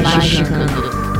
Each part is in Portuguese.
Magicando.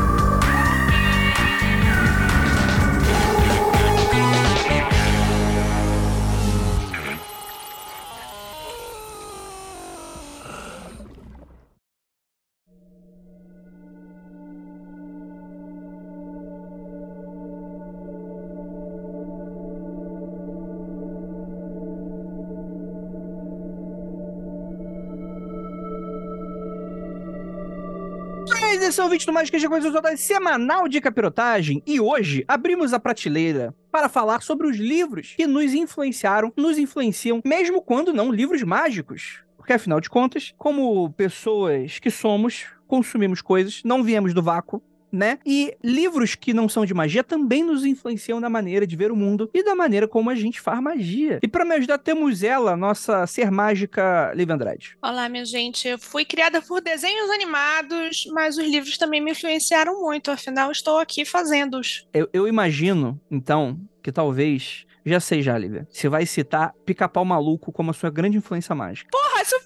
Atenção, vídeo do Mágica de Coisas Totais semanal de capirotagem e hoje abrimos a prateleira para falar sobre os livros que nos influenciaram, nos influenciam, mesmo quando não livros mágicos. Porque afinal de contas, como pessoas que somos, consumimos coisas, não viemos do vácuo, né? E livros que não são de magia também nos influenciam na maneira de ver o mundo e da maneira como a gente faz magia. E para me ajudar, temos ela, nossa ser mágica, Liv Andrade. Olá, minha gente. Eu fui criada por desenhos animados, mas os livros também me influenciaram muito, afinal, estou aqui fazendo-os. Eu, eu imagino, então, que talvez já sei já, Lívia. Você vai citar Pica-Pau Maluco como a sua grande influência mágica. Porra, se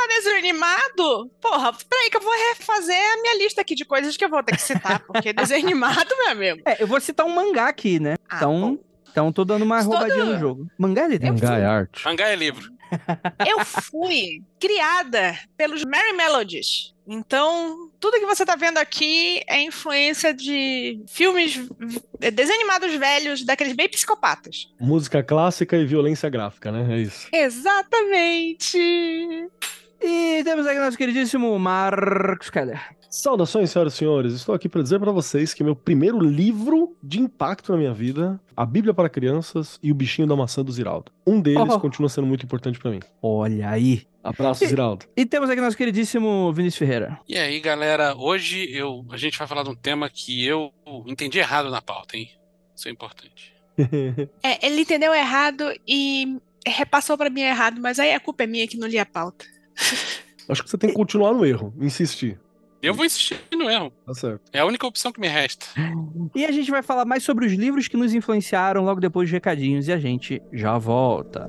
eu pudesse citar desenho animado, porra, peraí que eu vou refazer a minha lista aqui de coisas que eu vou ter que citar, porque desenho animado, meu amigo. É, eu vou citar um mangá aqui, né? Ah, então, bom. então tô dando uma Estou roubadinha dando- no jogo. Mangá é literatura. Mangá é arte. Mangá é livro. Eu fui criada pelos Merry Melodies. Então, tudo que você tá vendo aqui é influência de filmes, v- desenhos animados velhos, daqueles bem psicopatas. Música clássica e violência gráfica, né? É isso. Exatamente. E temos aqui nosso queridíssimo Marcos Keller. Saudações, senhoras e senhores. Estou aqui para dizer para vocês que meu primeiro livro de impacto na minha vida, A Bíblia para Crianças e O Bichinho da Maçã do Ziraldo. Um deles Oh. continua sendo muito importante para mim. Olha aí. Abraço, Ziraldo. E temos aqui nosso queridíssimo Vinícius Ferreira. E aí, galera, hoje eu, a gente vai falar de um tema que eu entendi errado na pauta, hein? Isso é importante. É, ele entendeu errado e repassou pra mim errado, mas aí a culpa é minha que não li a pauta. Acho que você tem que continuar no erro, insistir. Eu vou insistir no erro. Tá certo. É a única opção que me resta. E a gente vai falar mais sobre os livros que nos influenciaram logo depois dos recadinhos e a gente já volta.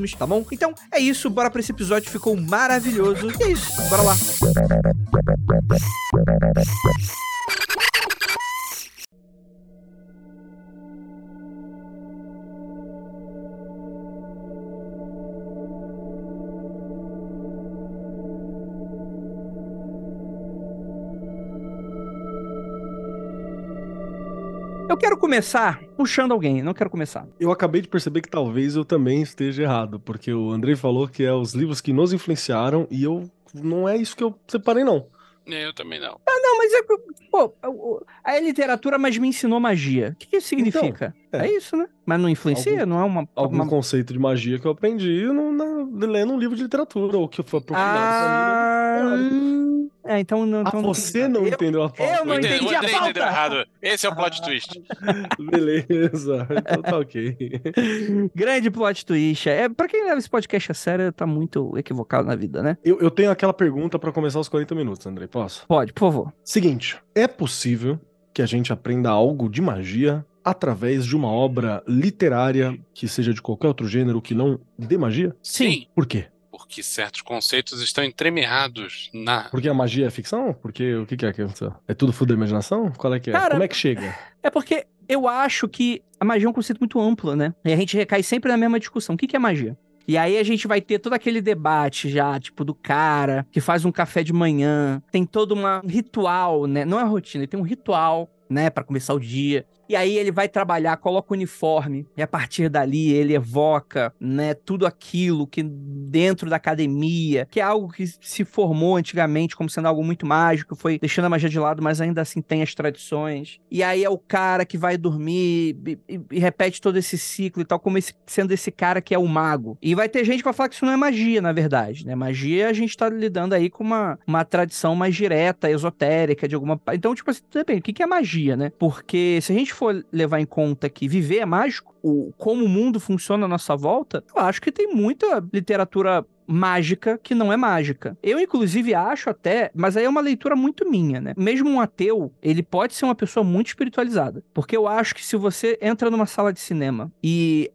próximos, tá bom? Então é isso, bora pra esse episódio, ficou maravilhoso. E é isso, bora lá. Eu quero começar puxando alguém, não quero começar. Eu acabei de perceber que talvez eu também esteja errado, porque o Andrei falou que é os livros que nos influenciaram e eu não é isso que eu separei, não. É, Eu também não. Não, mas é. Pô, a literatura, mas me ensinou magia. O que, que isso significa? é. é. isso, né? Mas não influencia? não é uma. Algum uma... conceito de magia que eu aprendi no, na- lendo um livro de literatura, ou que foi aprofundado Ah, pra mim. É, então não. Ah, Então você não eu, entendeu a pauta. eu não O Andrei- entendi o a pauta. entendeu errado. Esse é o plot twist. Beleza, então tá ok. Grande plot twist. É, pra quem leva esse podcast a sério, tá muito equivocado na vida, né? Eu, eu tenho aquela pergunta pra começar os 40 minutos, Andrei, posso? Pode, por favor. Seguinte, é possível que a gente aprenda algo de magia através de uma obra literária que seja de qualquer outro gênero que não dê magia? Sim, Por quê? Porque certos conceitos estão entremeados na. Porque a magia é ficção? Porque o que, que é que aconteceu? É tudo fruto da imaginação? Qual é que é? Cara, Como é que chega? É porque eu acho que a magia é um conceito muito amplo, né? E a gente recai sempre na mesma discussão. O que que é magia? E aí a gente vai ter todo aquele debate já, tipo, do cara que faz um café de manhã, tem todo uma, um ritual, né? Não é rotina, ele tem um ritual, né, Pra começar o dia. E aí ele vai trabalhar, coloca o uniforme, e a partir dali ele evoca, né, tudo aquilo que dentro da academia, que é algo que se formou antigamente como sendo algo muito mágico, foi deixando a magia de lado, mas ainda assim tem as tradições. E aí é o cara que vai dormir e, e- e repete todo esse ciclo e tal, como esse- sendo esse cara que é o mago. E vai ter gente que vai falar que isso não é magia, na verdade, né? Magia a gente tá lidando aí com uma, uma tradição mais direta, esotérica, de alguma. Então, tipo assim, depende, o que é magia, né? Porque se a gente for levar em conta que viver é mágico, o, como o mundo funciona à nossa volta, eu acho que tem muita literatura mágica que não é mágica. Eu, inclusive, acho até, mas aí é uma leitura muito minha, né? Mesmo um ateu, ele pode ser uma pessoa muito espiritualizada. Porque eu acho que se você entra numa sala de cinema e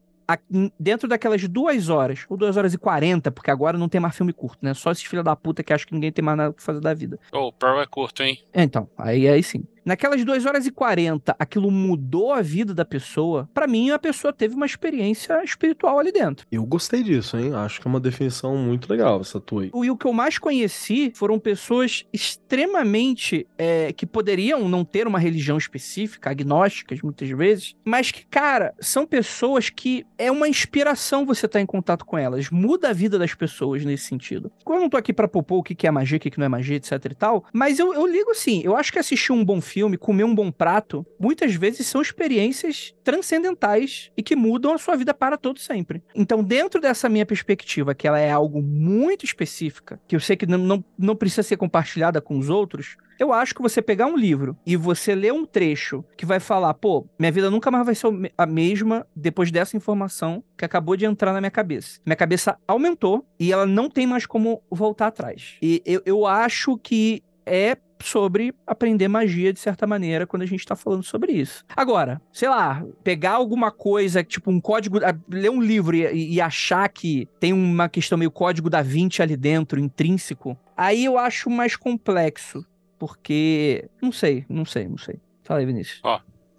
dentro daquelas duas horas, ou duas horas e quarenta, porque agora não tem mais filme curto, né? Só esses filha da puta que acham que ninguém tem mais nada pra fazer da vida. Ô, o Pearl é curto, hein? É, Então, aí, aí sim. Naquelas 2 horas e 40, aquilo mudou a vida da pessoa. Pra mim, a pessoa teve uma experiência espiritual ali dentro. Eu gostei disso, hein? Acho que é uma definição muito legal essa tua aí. E o que eu mais conheci foram pessoas extremamente é, que poderiam não ter uma religião específica, agnósticas muitas vezes, mas que, cara, são pessoas que é uma inspiração você estar em contato com elas. Muda a vida das pessoas nesse sentido. Eu não tô aqui pra propor o que é magia, o que que não é magia, etc e tal, mas eu, eu ligo assim. Eu acho que assistir um bom filme, comer um bom prato, muitas vezes são experiências transcendentais e que mudam a sua vida para todo sempre. Então, dentro dessa minha perspectiva, que ela é algo muito específica, que eu sei que não, não, não precisa ser compartilhada com os outros, eu acho que você pegar um livro e você ler um trecho que vai falar, pô, minha vida nunca mais vai ser a mesma depois dessa informação que acabou de entrar na minha cabeça. Minha cabeça aumentou e ela não tem mais como voltar atrás. E eu, eu acho que é sobre aprender magia de certa maneira quando a gente tá falando sobre isso. Agora, sei lá, pegar alguma coisa, tipo um código, ah, ler um livro e, e achar que tem uma questão meio código da 20 ali dentro, intrínseco, aí eu acho mais complexo, porque não sei, não sei, não sei. Fala aí, Vinícius.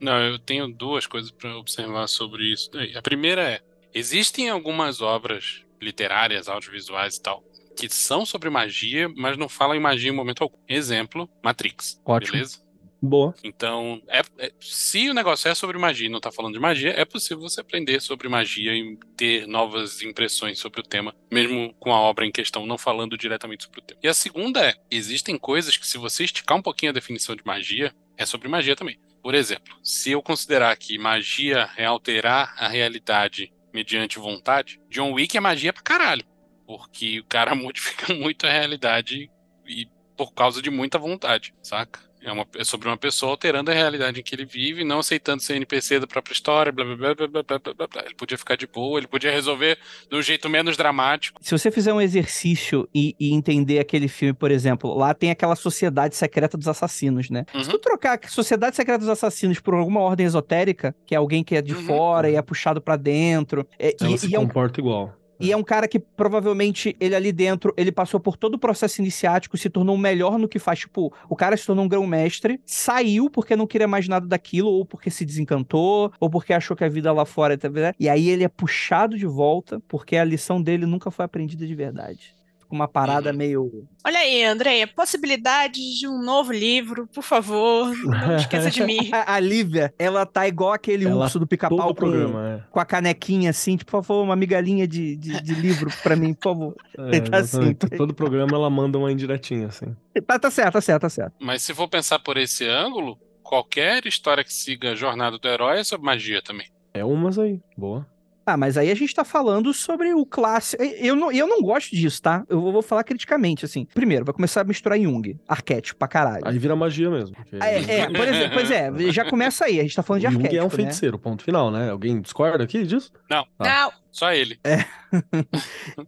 Não, eu tenho duas coisas para observar sobre isso. A primeira é: existem algumas obras literárias, audiovisuais e tal, que são sobre magia, mas não falam em magia em momento algum. Exemplo, Matrix. Ótimo. Beleza? Boa. Então, é- é- se o negócio é sobre magia e não tá falando de magia, é possível você aprender sobre magia e ter novas impressões sobre o tema, mesmo com a obra em questão não falando diretamente sobre o tema. E a segunda é: existem coisas que, se você esticar um pouquinho a definição de magia, é sobre magia também. Por exemplo, se eu considerar que magia é alterar a realidade mediante vontade, John Wick é magia pra caralho. Porque o cara modifica muito a realidade e por causa de muita vontade, saca? É, uma, é sobre uma pessoa alterando a realidade em que ele vive, não aceitando ser NPC da própria história, blá blá blá blá blá blá blá. Ele podia ficar de boa, ele podia resolver de um jeito menos dramático. Se você fizer um exercício e, e entender aquele filme, por exemplo, lá tem aquela Sociedade Secreta dos Assassinos, né? Uhum. Se tu trocar Sociedade Secreta dos Assassinos por alguma ordem esotérica, que é alguém que é de uhum. fora e é puxado para dentro. É, Ela e, se e comporta é um... igual e é um cara que provavelmente ele ali dentro, ele passou por todo o processo iniciático, se tornou melhor no que faz. Tipo, o cara se tornou um grão-mestre, saiu porque não queria mais nada daquilo, ou porque se desencantou, ou porque achou que a vida lá fora. tá? E aí ele é puxado de volta, porque a lição dele nunca foi aprendida de verdade. Com uma parada Uhum. meio. Olha aí, Andréia, possibilidades de um novo livro, por favor, não esqueça de mim. A, Lívia, ela tá igual aquele Ela urso do pica-pau com, programa, com a canequinha assim, tipo, por favor, uma migalhinha de, de, de livro pra mim, por favor. é. é Tá assim. exatamente. Todo programa ela manda uma indiretinha, assim. Tá, tá certo, tá certo, tá certo. Mas se for pensar por esse ângulo, qualquer história que siga a jornada do herói é sobre magia também. É umas aí. Boa. Ah, mas aí a gente tá falando sobre o clássico. Eu não, eu não gosto disso, tá? Eu vou vou falar criticamente, assim. Primeiro, vai começar a misturar Jung, arquétipo pra caralho. Aí vira magia mesmo. porque- É, é, por exemplo, pois é, já começa aí, a gente tá falando de Jung arquétipo, é um né? feiticeiro, ponto final, né? Alguém discorda aqui disso? Não, Tá. Não, só ele.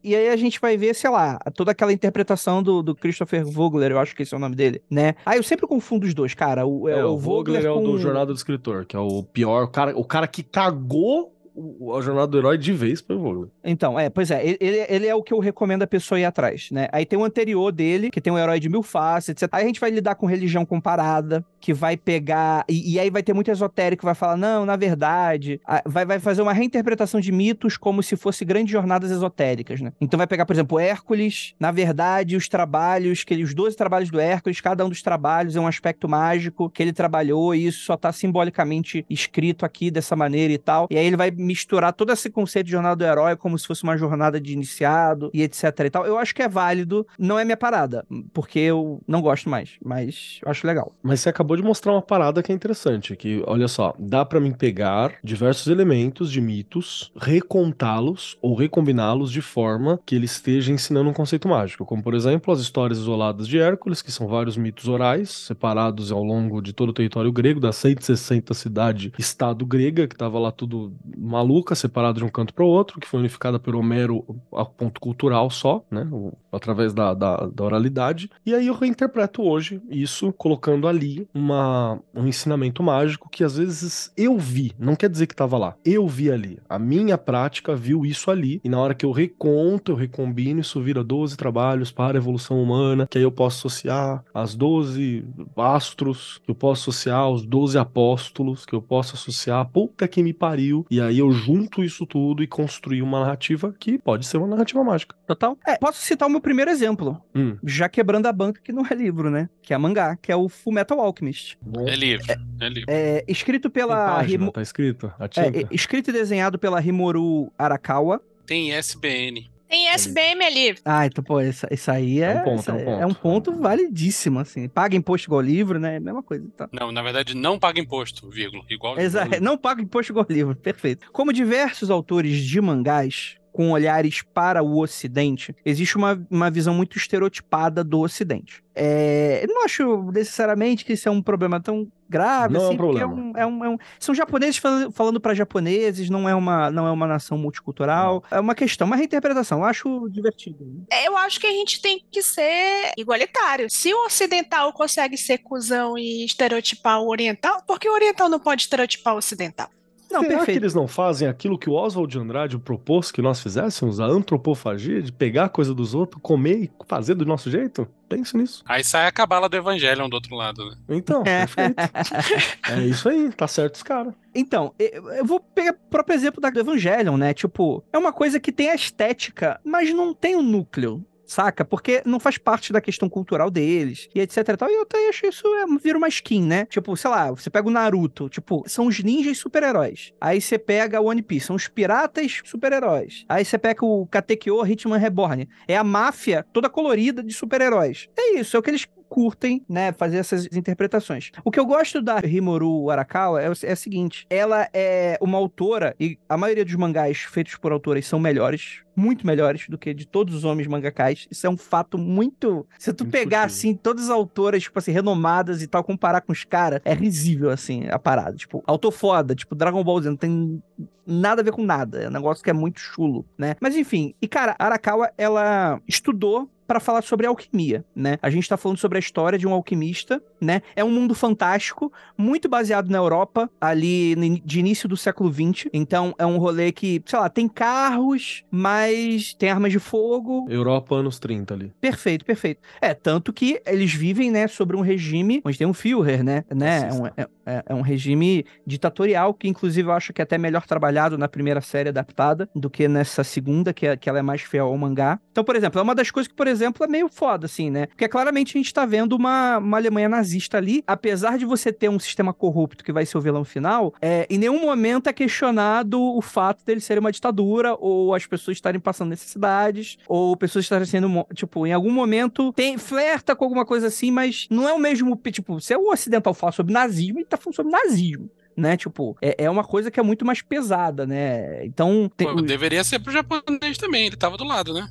E aí a gente vai ver, sei lá, toda aquela interpretação do, do Christopher Vogler, eu acho que esse é o nome dele, né? Ah, eu sempre confundo os dois, cara. O, é, É, o Vogler, é o com... do Jornada do Escritor, que é o pior, o cara, o cara que cagou o- a jornada do herói de vez foi o Vogler. Então, é, pois é, ele, ele- é o que eu recomendo a pessoa ir atrás, né? Aí tem o anterior dele, que tem o herói de mil faces, etc. Aí a gente vai lidar com religião comparada, que vai pegar. E, e aí vai ter muito esotérico vai falar, não, na verdade. Vai, vai fazer uma reinterpretação de mitos como se fosse grandes jornadas esotéricas, né? Então vai pegar, por exemplo, Hércules, na verdade, os trabalhos, que ele, os 12 trabalhos do Hércules, cada um dos trabalhos é um aspecto mágico que ele trabalhou, e isso só tá simbolicamente escrito aqui dessa maneira e tal. E aí ele vai misturar todo esse conceito de jornada do herói como se fosse uma jornada de iniciado e etc e tal. Eu acho que é válido, não é minha parada, porque eu não gosto mais, mas acho legal. Mas você acabou de mostrar uma parada que é interessante, que olha só, dá pra mim pegar diversos elementos de mitos, recontá-los ou recombiná-los de forma que ele esteja ensinando um conceito mágico, como por exemplo as histórias isoladas de Hércules, que são vários mitos orais separados ao longo de todo o território grego, das 160 cidade estado grega, que tava lá tudo maluca, separado de um canto para o outro, que foi unificada por Homero a ponto cultural só, né, através da, da, da oralidade. E aí eu reinterpreto hoje isso, colocando ali uma, um ensinamento mágico que às vezes eu vi, não quer dizer que estava lá, eu vi ali. A minha prática viu isso ali, e na hora que eu reconto, eu recombino, isso vira 12 trabalhos para a evolução humana, que aí eu posso associar as 12 astros, que eu posso associar aos 12 apóstolos, que eu posso associar a puta que me pariu, e aí eu junto isso tudo e construir uma narrativa que pode ser uma narrativa mágica. Total. É, posso citar o meu primeiro exemplo, Hum. já quebrando a banca que não é livro, né? Que é mangá, que é o Full Metal Alchemist. É livro. É livro. É escrito Tem pela página, Himo- tá escrito? É, é, escrito e desenhado pela Himoru Arakawa. Tem SBN. tem SBM ali. Ah, então, pô, isso, isso aí é, É um ponto, é um ponto. é um ponto validíssimo, assim. Paga imposto igual livro, né? Mesma coisa, tá? Não, na verdade, não paga imposto, vírgula. Igual. Exato. Não paga imposto igual livro, perfeito. Como diversos autores de mangás com olhares para o Ocidente, existe uma, uma visão muito estereotipada do Ocidente. É, eu não acho necessariamente que isso é um problema tão grave, Não é um assim, porque problema. um- é um- é um- são japoneses falando, falando para japoneses, não é, uma, não é uma nação multicultural. É uma questão, uma reinterpretação. Eu acho divertido. né? Eu acho que a gente tem que ser igualitário. Se o ocidental consegue ser cuzão e estereotipar o oriental, por que o oriental não pode estereotipar o ocidental? Não, Será que perfeito. eles não fazem aquilo que o Oswald de Andrade propôs que nós fizéssemos? A antropofagia, de pegar a coisa dos outros, comer e fazer do nosso jeito? Pense nisso. Aí sai a cabala do Evangelion do outro lado, né? Então, perfeito. é isso aí, tá certo os caras. Então, eu eu vou pegar o próprio exemplo da- do Evangelion, né? Tipo, é uma coisa que tem a estética, mas não tem o núcleo. Saca? Porque não faz parte da questão cultural deles, e etc e tal. E eu até acho isso é, vira uma skin, né? Tipo, sei lá, você pega o Naruto, tipo, são os ninjas super-heróis. Aí você pega o One Piece, são os piratas super-heróis. Aí você pega o Katekyo Hitman Reborn. É a máfia toda colorida de super-heróis. É isso, é o que eles curtem, né, fazer essas interpretações. O que eu gosto da Himoru Arakawa é, o- é seguinte, ela é uma autora, e a maioria dos mangás feitos por autoras são melhores, muito melhores do que de todos os homens mangakais. Isso é um fato muito... Se tu pegar, assim, todas as autoras, tipo assim, renomadas e tal, comparar com os caras, é risível, assim, a parada. Tipo, autor foda, tipo Dragon Ball Z, não tem nada a ver com nada. É um negócio que é muito chulo, né? Mas enfim, e cara, Arakawa, ela estudou para falar sobre alquimia, né? A gente tá falando sobre a história de um alquimista, né? É um mundo fantástico, muito baseado na Europa, ali de início do século XX. Então é um rolê que, sei lá, tem carros, mas tem armas de fogo. Europa anos 30 ali. Perfeito, perfeito. É, tanto que eles vivem, né, sobre um regime onde tem um Führer, né? né? É, um, é, é, é um regime ditatorial que, inclusive, eu acho que é até melhor trabalhado na primeira série adaptada do que nessa segunda, que, é, que ela é mais fiel ao mangá. Então, por exemplo, é uma das coisas que, por exemplo, é meio foda, assim, né? Porque claramente a gente tá vendo uma, uma Alemanha nazista ali, apesar de você ter um sistema corrupto que vai ser o vilão final, é, em nenhum momento é questionado o fato dele ser uma ditadura, ou as pessoas estarem passando necessidades, ou pessoas estarem sendo, tipo, em algum momento tem, flerta com alguma coisa assim, mas não é o mesmo, tipo, se é o ocidental fala sobre nazismo, ele tá falando sobre nazismo né? Tipo, é, é uma coisa que é muito mais pesada, né? Então. Tem... Pô, deveria ser pro japonês também, ele tava do lado, né?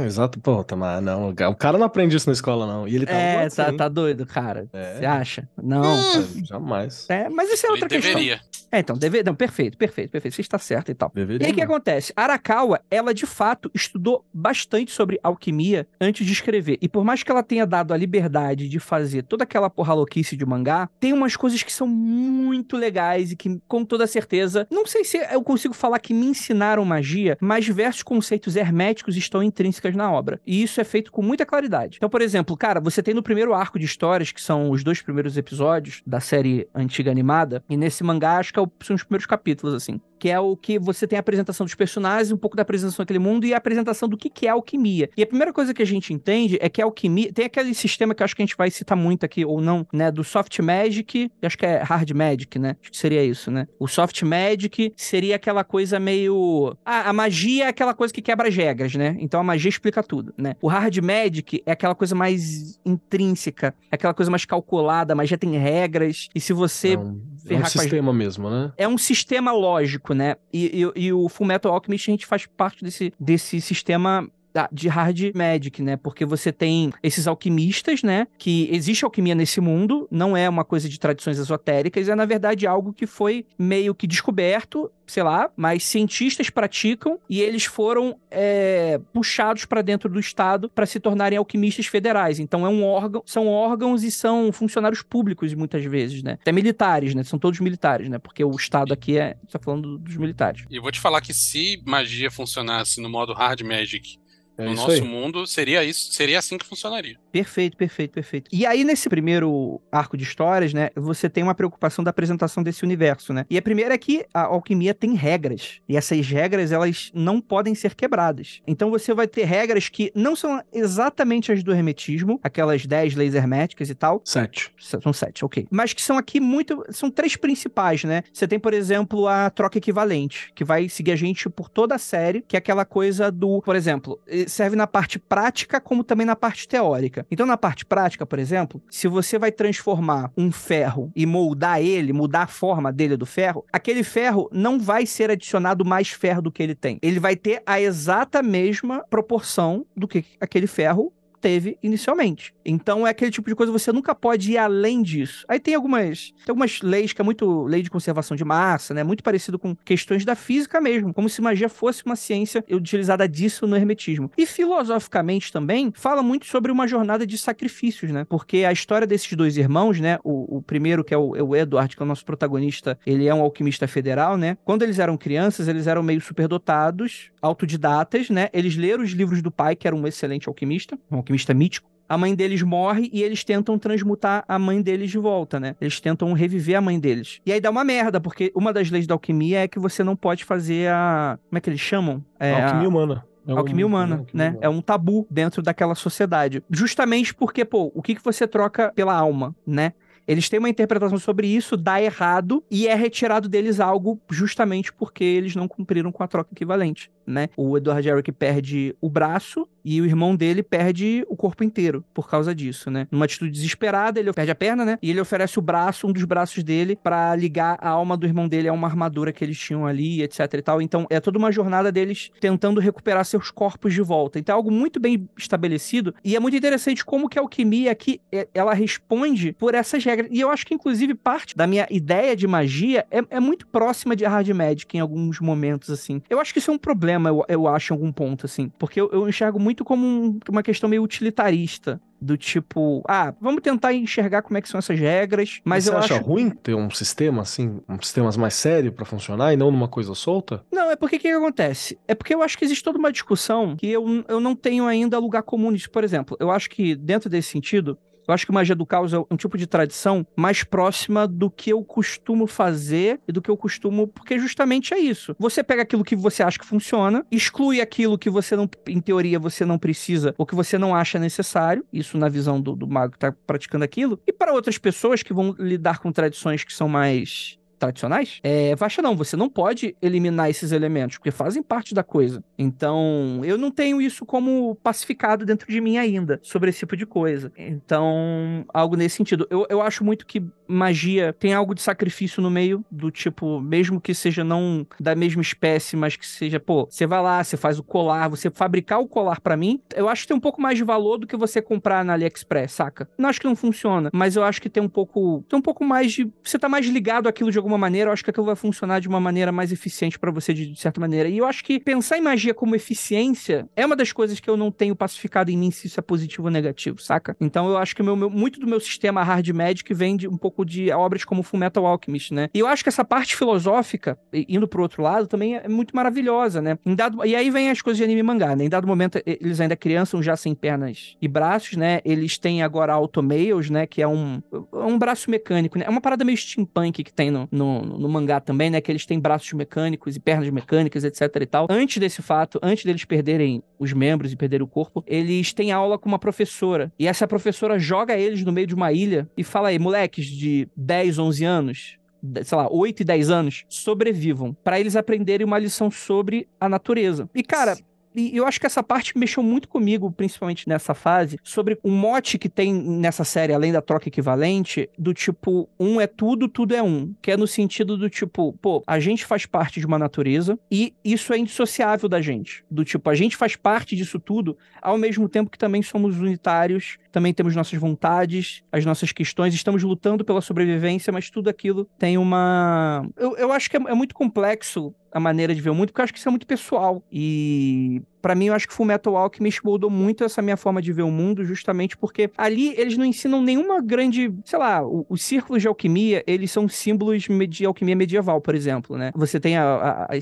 É, exato. Pô, tá, mas não. O cara não aprende isso na escola, não. E ele tava é, do lado, tá, tá doido, cara. Você é. acha? Não. Hum. Jamais. É, mas isso é outra ele questão. Deveria. É, então, deve... não, perfeito, perfeito, perfeito. Você está certo e tal. Deveria, e aí o que acontece? Arakawa, ela de fato estudou bastante sobre alquimia antes de escrever. E por mais que ela tenha dado a liberdade de fazer toda aquela porra louquice de mangá, tem umas coisas que são muito legais e que, com toda certeza, não sei se eu consigo falar que me ensinaram magia, mas diversos conceitos herméticos estão intrínsecas na obra. E isso é feito com muita claridade. Então, por exemplo, cara, você tem no primeiro arco de histórias, que são os dois primeiros episódios da série antiga animada, e nesse mangá acho que é são os primeiros capítulos, assim que é o que você tem a apresentação dos personagens, um pouco da apresentação daquele mundo e a apresentação do que, que é alquimia. E a primeira coisa que a gente entende é que a alquimia tem aquele sistema que eu acho que a gente vai citar muito aqui, ou não, né? Do soft magic, acho que é hard magic, né? Acho que seria isso, né? O soft magic seria aquela coisa meio. Ah, a magia é aquela coisa que quebra as regras, né? Então a magia explica tudo, né? O hard magic é aquela coisa mais intrínseca, é aquela coisa mais calculada, a magia tem regras, e se você. É um, é um sistema as... mesmo, né? É um sistema lógico né? E, e, e o Fullmetal Alchemist, a gente faz parte desse, desse sistema de hard magic, né? Porque você tem esses alquimistas, né? Que existe alquimia nesse mundo, não é uma coisa de tradições esotéricas, é na verdade algo que foi meio que descoberto, sei lá, mas cientistas praticam e eles foram é, puxados para dentro do Estado para se tornarem alquimistas federais. Então é um órgão, são órgãos e são funcionários públicos muitas vezes, né? Até militares, né? São todos militares, né? Porque o Estado aqui é, está falando dos militares. E eu vou te falar que se magia funcionasse no modo hard magic é no nosso aí. mundo, seria isso, seria assim que funcionaria. Perfeito, perfeito, perfeito. E aí, nesse primeiro arco de histórias, né, você tem uma preocupação da apresentação desse universo, né? E a primeira é que a alquimia tem regras. E essas regras, elas não podem ser quebradas. Então você vai ter regras que não são exatamente as do hermetismo, aquelas 10 leis herméticas e tal. Sete. São sete, ok. Mas que são aqui muito. São três principais, né? Você tem, por exemplo, a troca equivalente, que vai seguir a gente por toda a série, que é aquela coisa do. Por exemplo, serve na parte prática como também na parte teórica. Então, na parte prática, por exemplo, se você vai transformar um ferro e moldar ele, mudar a forma dele do ferro, aquele ferro não vai ser adicionado mais ferro do que ele tem. Ele vai ter a exata mesma proporção do que aquele ferro teve inicialmente. Então é aquele tipo de coisa você nunca pode ir além disso. Aí tem algumas, tem algumas leis que é muito lei de conservação de massa, né? Muito parecido com questões da física mesmo, como se magia fosse uma ciência utilizada disso no hermetismo. E filosoficamente também fala muito sobre uma jornada de sacrifícios, né? Porque a história desses dois irmãos, né? O, o primeiro que é o, é o Edward, que é o nosso protagonista, ele é um alquimista federal, né? Quando eles eram crianças, eles eram meio superdotados, autodidatas, né? Eles leram os livros do pai, que era um excelente alquimista, um alquimista mítico a mãe deles morre e eles tentam transmutar a mãe deles de volta, né? Eles tentam reviver a mãe deles. E aí dá uma merda, porque uma das leis da alquimia é que você não pode fazer a. Como é que eles chamam? É alquimia a... humana. É alquimia humana, alquimia né? Humana. É um tabu dentro daquela sociedade. Justamente porque, pô, o que, que você troca pela alma, né? Eles têm uma interpretação sobre isso, dá errado e é retirado deles algo justamente porque eles não cumpriram com a troca equivalente né? O Edward Jarrick perde o braço e o irmão dele perde o corpo inteiro por causa disso, né? Numa atitude desesperada, ele perde a perna, né? E ele oferece o braço, um dos braços dele, para ligar a alma do irmão dele a uma armadura que eles tinham ali, etc e tal. Então, é toda uma jornada deles tentando recuperar seus corpos de volta. Então, é algo muito bem estabelecido e é muito interessante como que a alquimia aqui, é, ela responde por essas regras. E eu acho que, inclusive, parte da minha ideia de magia é, é muito próxima de Hard Magic em alguns momentos, assim. Eu acho que isso é um problema eu, eu acho, em algum ponto, assim. Porque eu, eu enxergo muito muito como um- uma questão meio utilitarista. Do tipo, ah, vamos tentar enxergar como é que são essas regras, mas você eu acha acho. ruim ter um sistema assim, um sistema mais sério pra funcionar e não numa coisa solta? Não, é porque o que, que acontece? É porque eu acho que existe toda uma discussão que eu, eu não tenho ainda lugar comum nisso. Por exemplo, eu acho que dentro desse sentido, eu acho que magia do caos é um tipo de tradição mais próxima do que eu costumo fazer e do que eu costumo. Porque justamente é isso. Você pega aquilo que você acha que funciona, exclui aquilo que você não, em teoria, você não precisa ou que você não acha necessário. Isso na visão do, do mago que tá praticando aquilo. E para outras pessoas que vão lidar com tradições que são mais tradicionais, é, Vasha não, você não pode eliminar esses elementos, porque fazem parte da coisa. Então, eu não tenho isso como pacificado dentro de mim ainda, sobre esse tipo de coisa. Então, algo nesse sentido. Eu, eu acho muito que magia tem algo de sacrifício no meio, do tipo, mesmo que seja não da mesma espécie, mas que seja, pô, você vai lá, você faz o colar, você fabricar o colar pra mim, eu acho que tem um pouco mais de valor do que você comprar na AliExpress, saca? Não acho que não funciona, mas eu acho que tem um pouco, tem um pouco mais de, você tá mais ligado àquilo de alguma maneira, eu acho que aquilo vai funcionar de uma maneira mais eficiente pra você de, de certa maneira. E eu acho que pensar em magia como eficiência é uma das coisas que eu não tenho pacificado em mim se isso é positivo ou negativo, saca? Então eu acho que meu, meu- muito do meu sistema hard magic vem de um pouco de obras como Fullmetal Alchemist, né? E eu acho que essa parte filosófica, indo pro outro lado, também é muito maravilhosa, né? Dado, e aí vem as coisas de anime e mangá, né? Em dado momento, eles ainda crianças, já sem pernas e braços, né? Eles têm agora automails, né? Que é um, um braço mecânico, né? É uma parada meio steampunk que tem no, no, no mangá também, né? Que eles têm braços mecânicos e pernas mecânicas, etc e tal. Antes desse fato, antes deles perderem os membros e perderem o corpo, eles têm aula com uma professora. E essa professora joga eles no meio de uma ilha e fala aí, moleques de 10, 11 anos, sei lá, 8 e 10 anos, sobrevivam, Pra eles aprenderem uma lição sobre a natureza. E cara, e eu acho que essa parte mexeu muito comigo, principalmente nessa fase, sobre o mote que tem nessa série, além da troca equivalente, do tipo, um é tudo, tudo é um. Que é no sentido do tipo, pô, a gente faz parte de uma natureza e isso é indissociável da gente. Do tipo, a gente faz parte disso tudo, ao mesmo tempo que também somos unitários, também temos nossas vontades, as nossas questões, estamos lutando pela sobrevivência, mas tudo aquilo tem uma. Eu, eu acho que é, é muito complexo a maneira de ver o mundo, porque eu acho que isso é muito pessoal. E Pra mim, eu acho que Fullmetal Alchemist moldou muito essa minha forma de ver o mundo, justamente porque ali eles não ensinam nenhuma grande, sei lá, os círculos de alquimia, eles são símbolos de alquimia medieval, por exemplo, né? Você tem a, a, a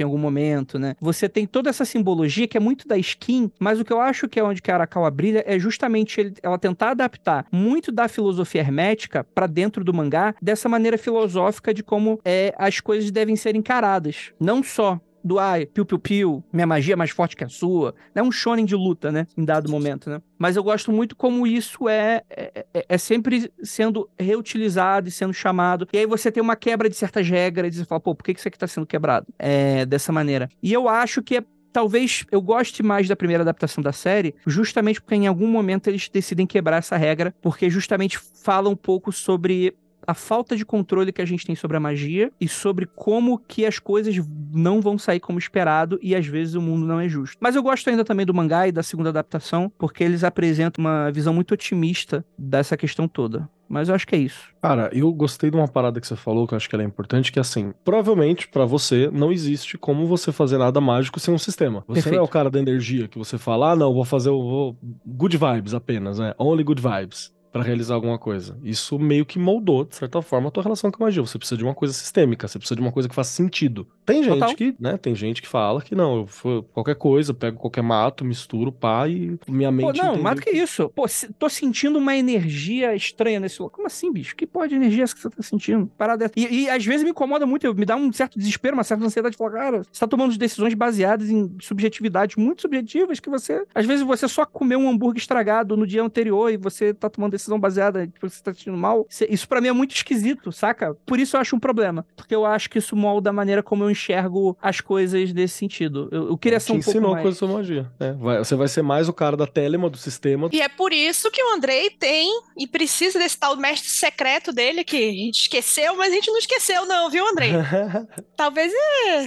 em algum momento, né? Você tem toda essa simbologia que é muito da skin, mas o que eu acho que é onde que a Arakawa brilha é justamente ele- ela tentar adaptar muito da filosofia hermética pra dentro do mangá, dessa maneira filosófica de como é, as coisas devem ser encaradas. Não só do ai, piu piu piu, minha magia é mais forte que a sua. É um shonen de luta, né? Em dado momento, né? Mas eu gosto muito como isso é, é, é- é sempre sendo reutilizado e sendo chamado. E aí você tem uma quebra de certas regras e você fala, pô, por que que isso aqui tá sendo quebrado? É, dessa maneira. E eu acho que é Talvez eu goste mais da primeira adaptação da série, justamente porque em algum momento eles decidem quebrar essa regra, porque justamente fala um pouco sobre a falta de controle que a gente tem sobre a magia e sobre como que as coisas não vão sair como esperado e às vezes o mundo não é justo. Mas eu gosto ainda também do mangá e da segunda adaptação, porque eles apresentam uma visão muito otimista dessa questão toda. Mas eu acho que é isso. Cara, eu gostei de uma parada que você falou, que eu acho que ela é importante, que é assim, provavelmente pra você não existe como você fazer nada mágico sem um sistema. Você não é Perfeito. o cara da energia que você fala, ah, não, vou fazer o vou- good vibes apenas, né? Only good vibes pra realizar alguma coisa. Isso meio que moldou, de certa forma, a tua relação com a magia. Você precisa de uma coisa sistêmica, você precisa de uma coisa que faz sentido. Tem gente Total. que, né, tem gente que fala que não, eu for qualquer coisa, eu pego qualquer mato, misturo, pá, e minha mente Pô, não, mais do que isso. Pô, se- tô sentindo uma energia estranha nesse lugar. Como assim, bicho? Que porra de energia é essa que você tá sentindo? Parada dessa. E, e às vezes me incomoda muito, me dá um certo desespero, uma certa ansiedade de falar, cara, você tá tomando decisões baseadas em subjetividades muito subjetivas que você. Às vezes você só comeu um hambúrguer estragado no dia anterior e você tá tomando decisão baseada porque você tá se sentindo mal. Isso- Isso pra mim é muito esquisito, saca? Por isso eu acho um problema. Porque eu acho que isso molda a maneira como eu enxergo as coisas nesse sentido. Eu, eu queria ser um pouco ensinou mais... coisa sobre magia. É, vai- você vai ser mais o cara da telema, do sistema. E é por isso que o Andrei tem e precisa desse tal mestre secreto dele, que a gente esqueceu, mas a gente não esqueceu, não, viu, Andrei? Talvez é,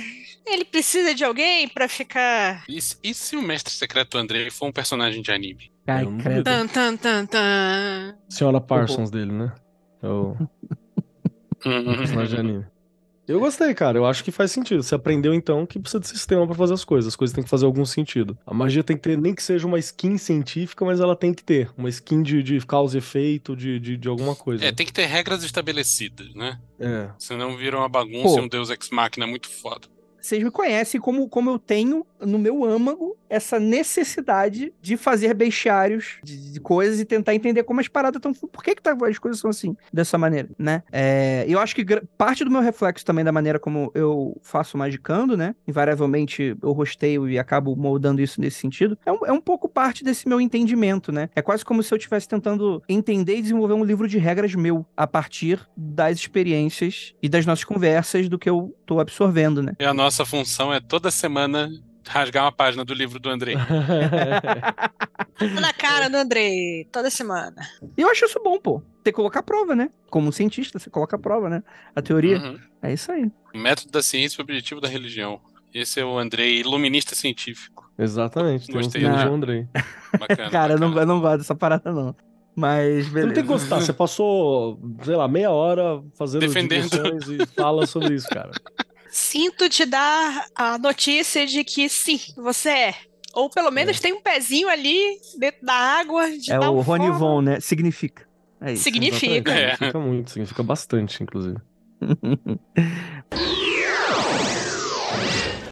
ele precisa de alguém pra ficar. E, se- e se o mestre secreto Andrei for um personagem de anime? Ai, credo. Tan, tan, tan, tan. Senhora Parsons dele, né? É o Uhum. personagem de anime. Eu gostei, cara. Eu acho que faz sentido. Você aprendeu então que precisa de sistema pra fazer as coisas. As coisas têm que fazer algum sentido. A magia tem que ter, nem que seja uma skin científica, mas ela tem que ter. Uma skin de, de causa e efeito, de, de, de alguma coisa. É, tem que ter regras estabelecidas, né? É. Senão vira uma bagunça Pô. e um Deus Ex Machina muito foda. Vocês me conhecem como, como eu tenho no meu âmago essa necessidade de fazer bestiários de, de coisas e tentar entender como as paradas estão. Por que, que tá- as coisas são assim, dessa maneira, né? É, eu acho que parte do meu reflexo também da maneira como eu faço magicando, né? Invariavelmente eu rosteio e acabo moldando isso nesse sentido. É um, é um pouco parte desse meu entendimento, né? É quase como se eu estivesse tentando entender e desenvolver um livro de regras meu a partir das experiências e das nossas conversas do que eu tô absorvendo, né? E a nossa função é toda semana rasgar uma página do livro do Andrei. Na cara do Andrei, toda semana. E eu acho isso bom, pô. Ter que colocar a prova, né? Como um cientista, você coloca a prova, né? A teoria. Uhum. É isso aí. O método da ciência e o objetivo da religião. Esse é o Andrei, iluminista científico. Exatamente. Gostei. temos Não. o Andrei. Bacana. Cara, eu não, bacana. eu não dessa parada, não. Mas, Você beleza. não tem que gostar. Você passou, sei lá, meia hora fazendo Defendendo. e fala sobre isso, cara. Sinto te dar a notícia de que sim, você é. Ou pelo menos tem um pezinho ali dentro da água de É o Rony forma. Von, né? Significa. É isso. Significa. É. Significa muito, significa bastante, inclusive.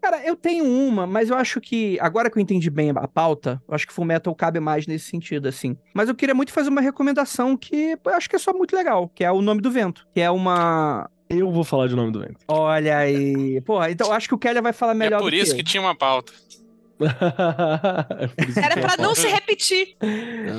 Cara, eu tenho uma, mas eu acho que, agora que eu entendi bem a pauta, eu acho que Full Metal cabe mais nesse sentido, assim. Mas eu queria muito fazer uma recomendação que eu acho que é só muito legal, que é O Nome do Vento, que é uma... Eu vou falar de nome do vento. Olha aí... Porra, então acho que o Keller vai falar É melhor por do isso que que tinha uma pauta. Era pra não se repetir.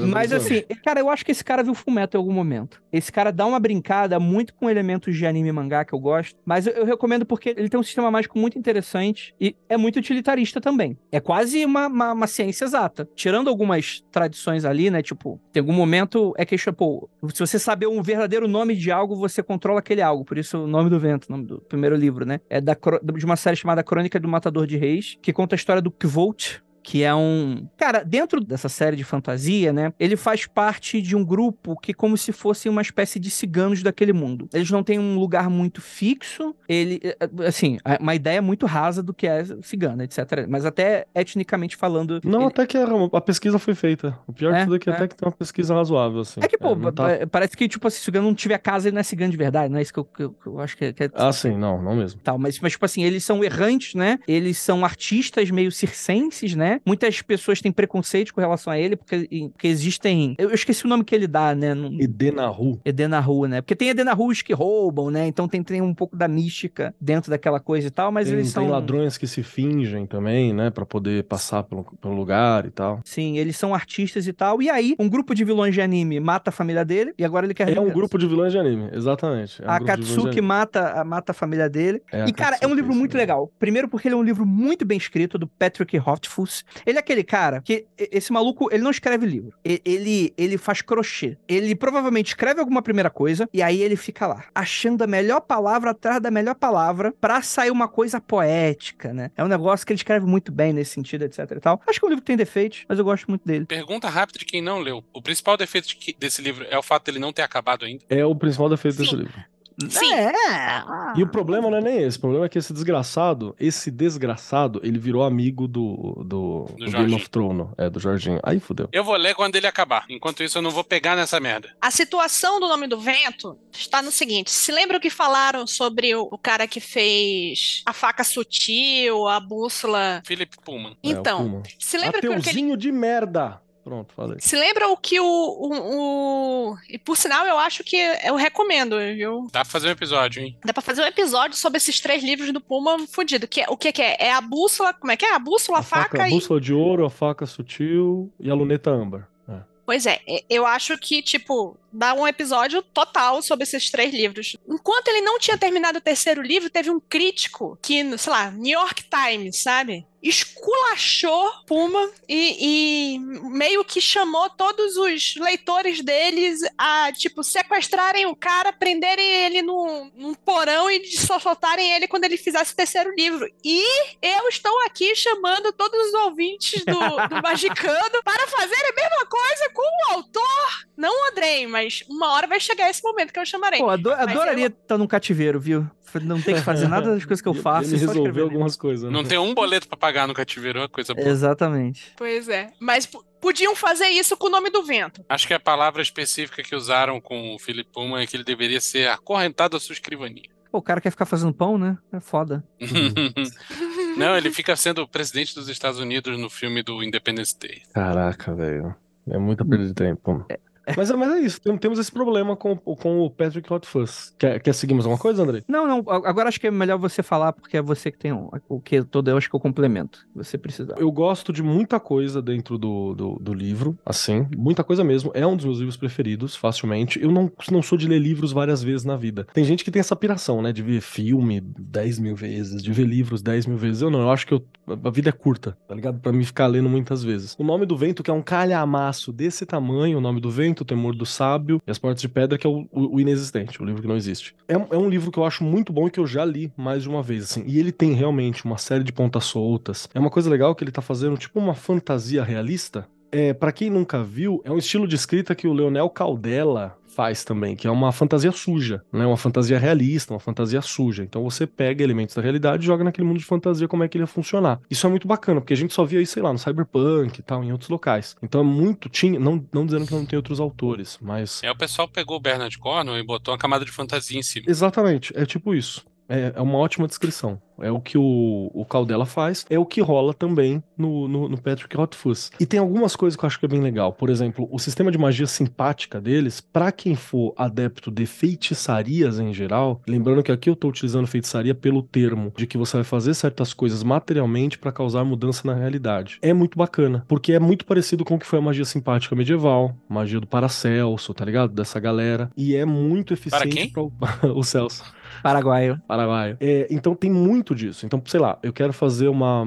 Mas assim, cara, eu acho que esse cara viu Fullmetal em algum momento. Esse cara dá uma brincada muito com elementos de anime e mangá que eu gosto, mas eu, eu recomendo porque ele tem um sistema mágico muito interessante e é muito utilitarista também. É quase uma, uma, uma ciência exata. Tirando algumas tradições ali, né? Tipo, tem algum momento é que, pô, se você saber um verdadeiro nome de algo, você controla aquele algo. Por isso o nome do vento, o nome do primeiro livro, né? É da, de uma série chamada Crônica do Matador de Reis, que conta a história do coach que é um. Cara, dentro dessa série de fantasia, né? Ele faz parte de um grupo que, como se fossem uma espécie de ciganos daquele mundo. Eles não têm um lugar muito fixo. Ele. eh, Assim, é uma ideia muito rasa do que é cigano, etc. Mas até etnicamente falando. Não, ele- até que uma- a pesquisa foi feita. O pior É, de tudo é que é. até que tem uma pesquisa razoável, assim. É que, pô, não tá- pa- parece que, tipo, assim, se o cigano não tiver casa, ele não é cigano de verdade, não é isso que eu, que eu- que eu acho que é. que é- Ah, sim, não, não mesmo. tal, mas, mas, tipo assim, eles são errantes, né? Eles são artistas meio circenses, né? Muitas pessoas têm preconceito com relação a ele, porque, porque existem. Eu, eu esqueci o nome que ele dá, né? Não- Edenahu. Edenahu, né? Porque tem Edenahus que roubam, né? Então tem, tem um pouco da mística dentro daquela coisa e tal, mas Tem, eles tem são. ladrões que se fingem também, né? Pra poder passar pelo, pelo lugar e tal. Sim, eles são artistas e tal. E aí, um grupo de vilões de anime mata a família dele e agora ele quer É um grupo de vilões de anime, exatamente. É um A Katsuki mata, a- mata a família dele. É e, cara, é um Katsuki, livro muito legal. Primeiro porque ele é um livro muito bem escrito, do Patrick Rothfuss. Ele é aquele cara que, esse maluco, ele não escreve livro. Ele, ele faz crochê. Ele provavelmente escreve alguma primeira coisa e aí ele fica lá, achando a melhor palavra atrás da melhor palavra pra sair uma coisa poética, né? É um negócio que ele escreve muito bem nesse sentido, etc e tal. Acho que é um livro que tem defeitos, mas eu gosto muito dele. Pergunta rápida de quem não leu. O principal defeito de que- desse livro é o fato dele não ter acabado ainda. É o principal defeito desse Sim. livro. Sim. É. E o problema não é nem esse. O problema é que esse desgraçado, esse desgraçado, ele virou amigo do, do, do Game Jorginho. of Thrones. É, do Jorginho. Aí fudeu. Eu vou ler quando ele acabar. Enquanto isso, eu não vou pegar nessa merda. A situação do nome do vento está no seguinte: se lembra o que falaram sobre o, o cara que fez a faca sutil, a bússola? Philip Pullman. É, Então, Puma. se lembra que aquele Ateuzinho de merda. Pronto, falei. Se lembra o que o, o, o- E por sinal, eu acho que eu recomendo, viu? Dá pra fazer um episódio, hein? Dá pra fazer um episódio sobre esses três livros do Puma fudido. Que é, o que, que é? É a bússola. Como é que é? A bússola, a, faca, a e. bússola de ouro, a faca sutil e a luneta âmbar. É. Pois é, é, eu acho que, tipo, dá um episódio total sobre esses três livros. Enquanto ele não tinha terminado o terceiro livro, teve um crítico que, sei lá, New York Times, sabe? Esculachou Puma e, e meio que chamou todos os leitores deles a, tipo, sequestrarem o cara, prenderem ele num, num porão e só soltarem ele quando ele fizesse o terceiro livro. E eu estou aqui chamando todos os ouvintes do, do Magicando para fazer a mesma coisa com o autor. Não o Andrei, mas uma hora vai chegar esse momento que eu chamarei. Pô, ado- adoraria estar num cativeiro, viu? Não ter que fazer nada das coisas que eu faço. E resolver escrever livro. algumas coisas. né? Não tem um boleto pra pagar no cativeiro, é uma coisa boa. Exatamente. Pois é. Mas podiam fazer isso com o nome do vento. Acho que a palavra específica que usaram com o Philip Pullman é que ele deveria ser acorrentado à sua escrivaninha. Pô, o cara quer ficar fazendo pão, né? É foda. Não, ele fica sendo o presidente dos Estados Unidos no filme do Independence Day. Caraca, velho. É muita perda de tempo. Mas, é- mas é isso, tem- temos esse problema com, com o Patrick Hotfuss. Quer, quer seguirmos alguma coisa, Andrei? Não, não. Agora acho que é melhor você falar, porque é você que tem o, o que todo eu acho que eu complemento. Você precisa. Eu gosto de muita coisa dentro do, do, do livro, assim, muita coisa mesmo. É um dos meus livros preferidos, facilmente. Eu não, não sou de ler livros várias vezes na vida. Tem gente que tem essa piração, né, de ver filme 10 mil vezes, de ver livros 10 mil vezes. Eu não, eu acho que eu- a vida é curta, tá ligado? Pra mim ficar lendo muitas vezes. O Nome do Vento, que é um calhamaço desse tamanho, O Nome do Vento, O Temor do Sábio e As Portas de Pedra, que é o, o- o inexistente, o livro que não existe. É, um- é um livro que eu acho muito bom e que eu já li mais de uma vez, assim. E ele tem realmente uma série de pontas soltas. É uma coisa legal que ele tá fazendo tipo uma fantasia realista. É, para quem nunca viu, é um estilo de escrita que o Leonel Caldela faz também, que é uma fantasia suja, né? Uma fantasia realista, uma fantasia suja. Então você pega elementos da realidade e joga naquele mundo de fantasia como é que ele ia funcionar. Isso é muito bacana, porque a gente só via isso, sei lá, no Cyberpunk e tal, em outros locais. Então é muito tinha, não, não dizendo que não tem outros autores, mas É, o pessoal pegou o Bernard Cornwell e botou uma camada de fantasia em cima. Exatamente, é tipo isso. É, é uma ótima descrição. É o que o, o Caldela faz, é o que rola também no, no, no Patrick Hotfuss. E tem algumas coisas que eu acho que é bem legal. Por exemplo, o sistema de magia simpática deles, pra quem for adepto de feitiçarias em geral, lembrando que aqui eu tô utilizando feitiçaria pelo termo de que você vai fazer certas coisas materialmente pra causar mudança na realidade. É muito bacana, porque é muito parecido com o que foi a magia simpática medieval, magia do Paracelso, tá ligado? Dessa galera. E é muito eficiente quem? pra o, o Celso. Paraguaio. Paraguaio. É, então tem muito disso. Então, sei lá, eu quero fazer uma,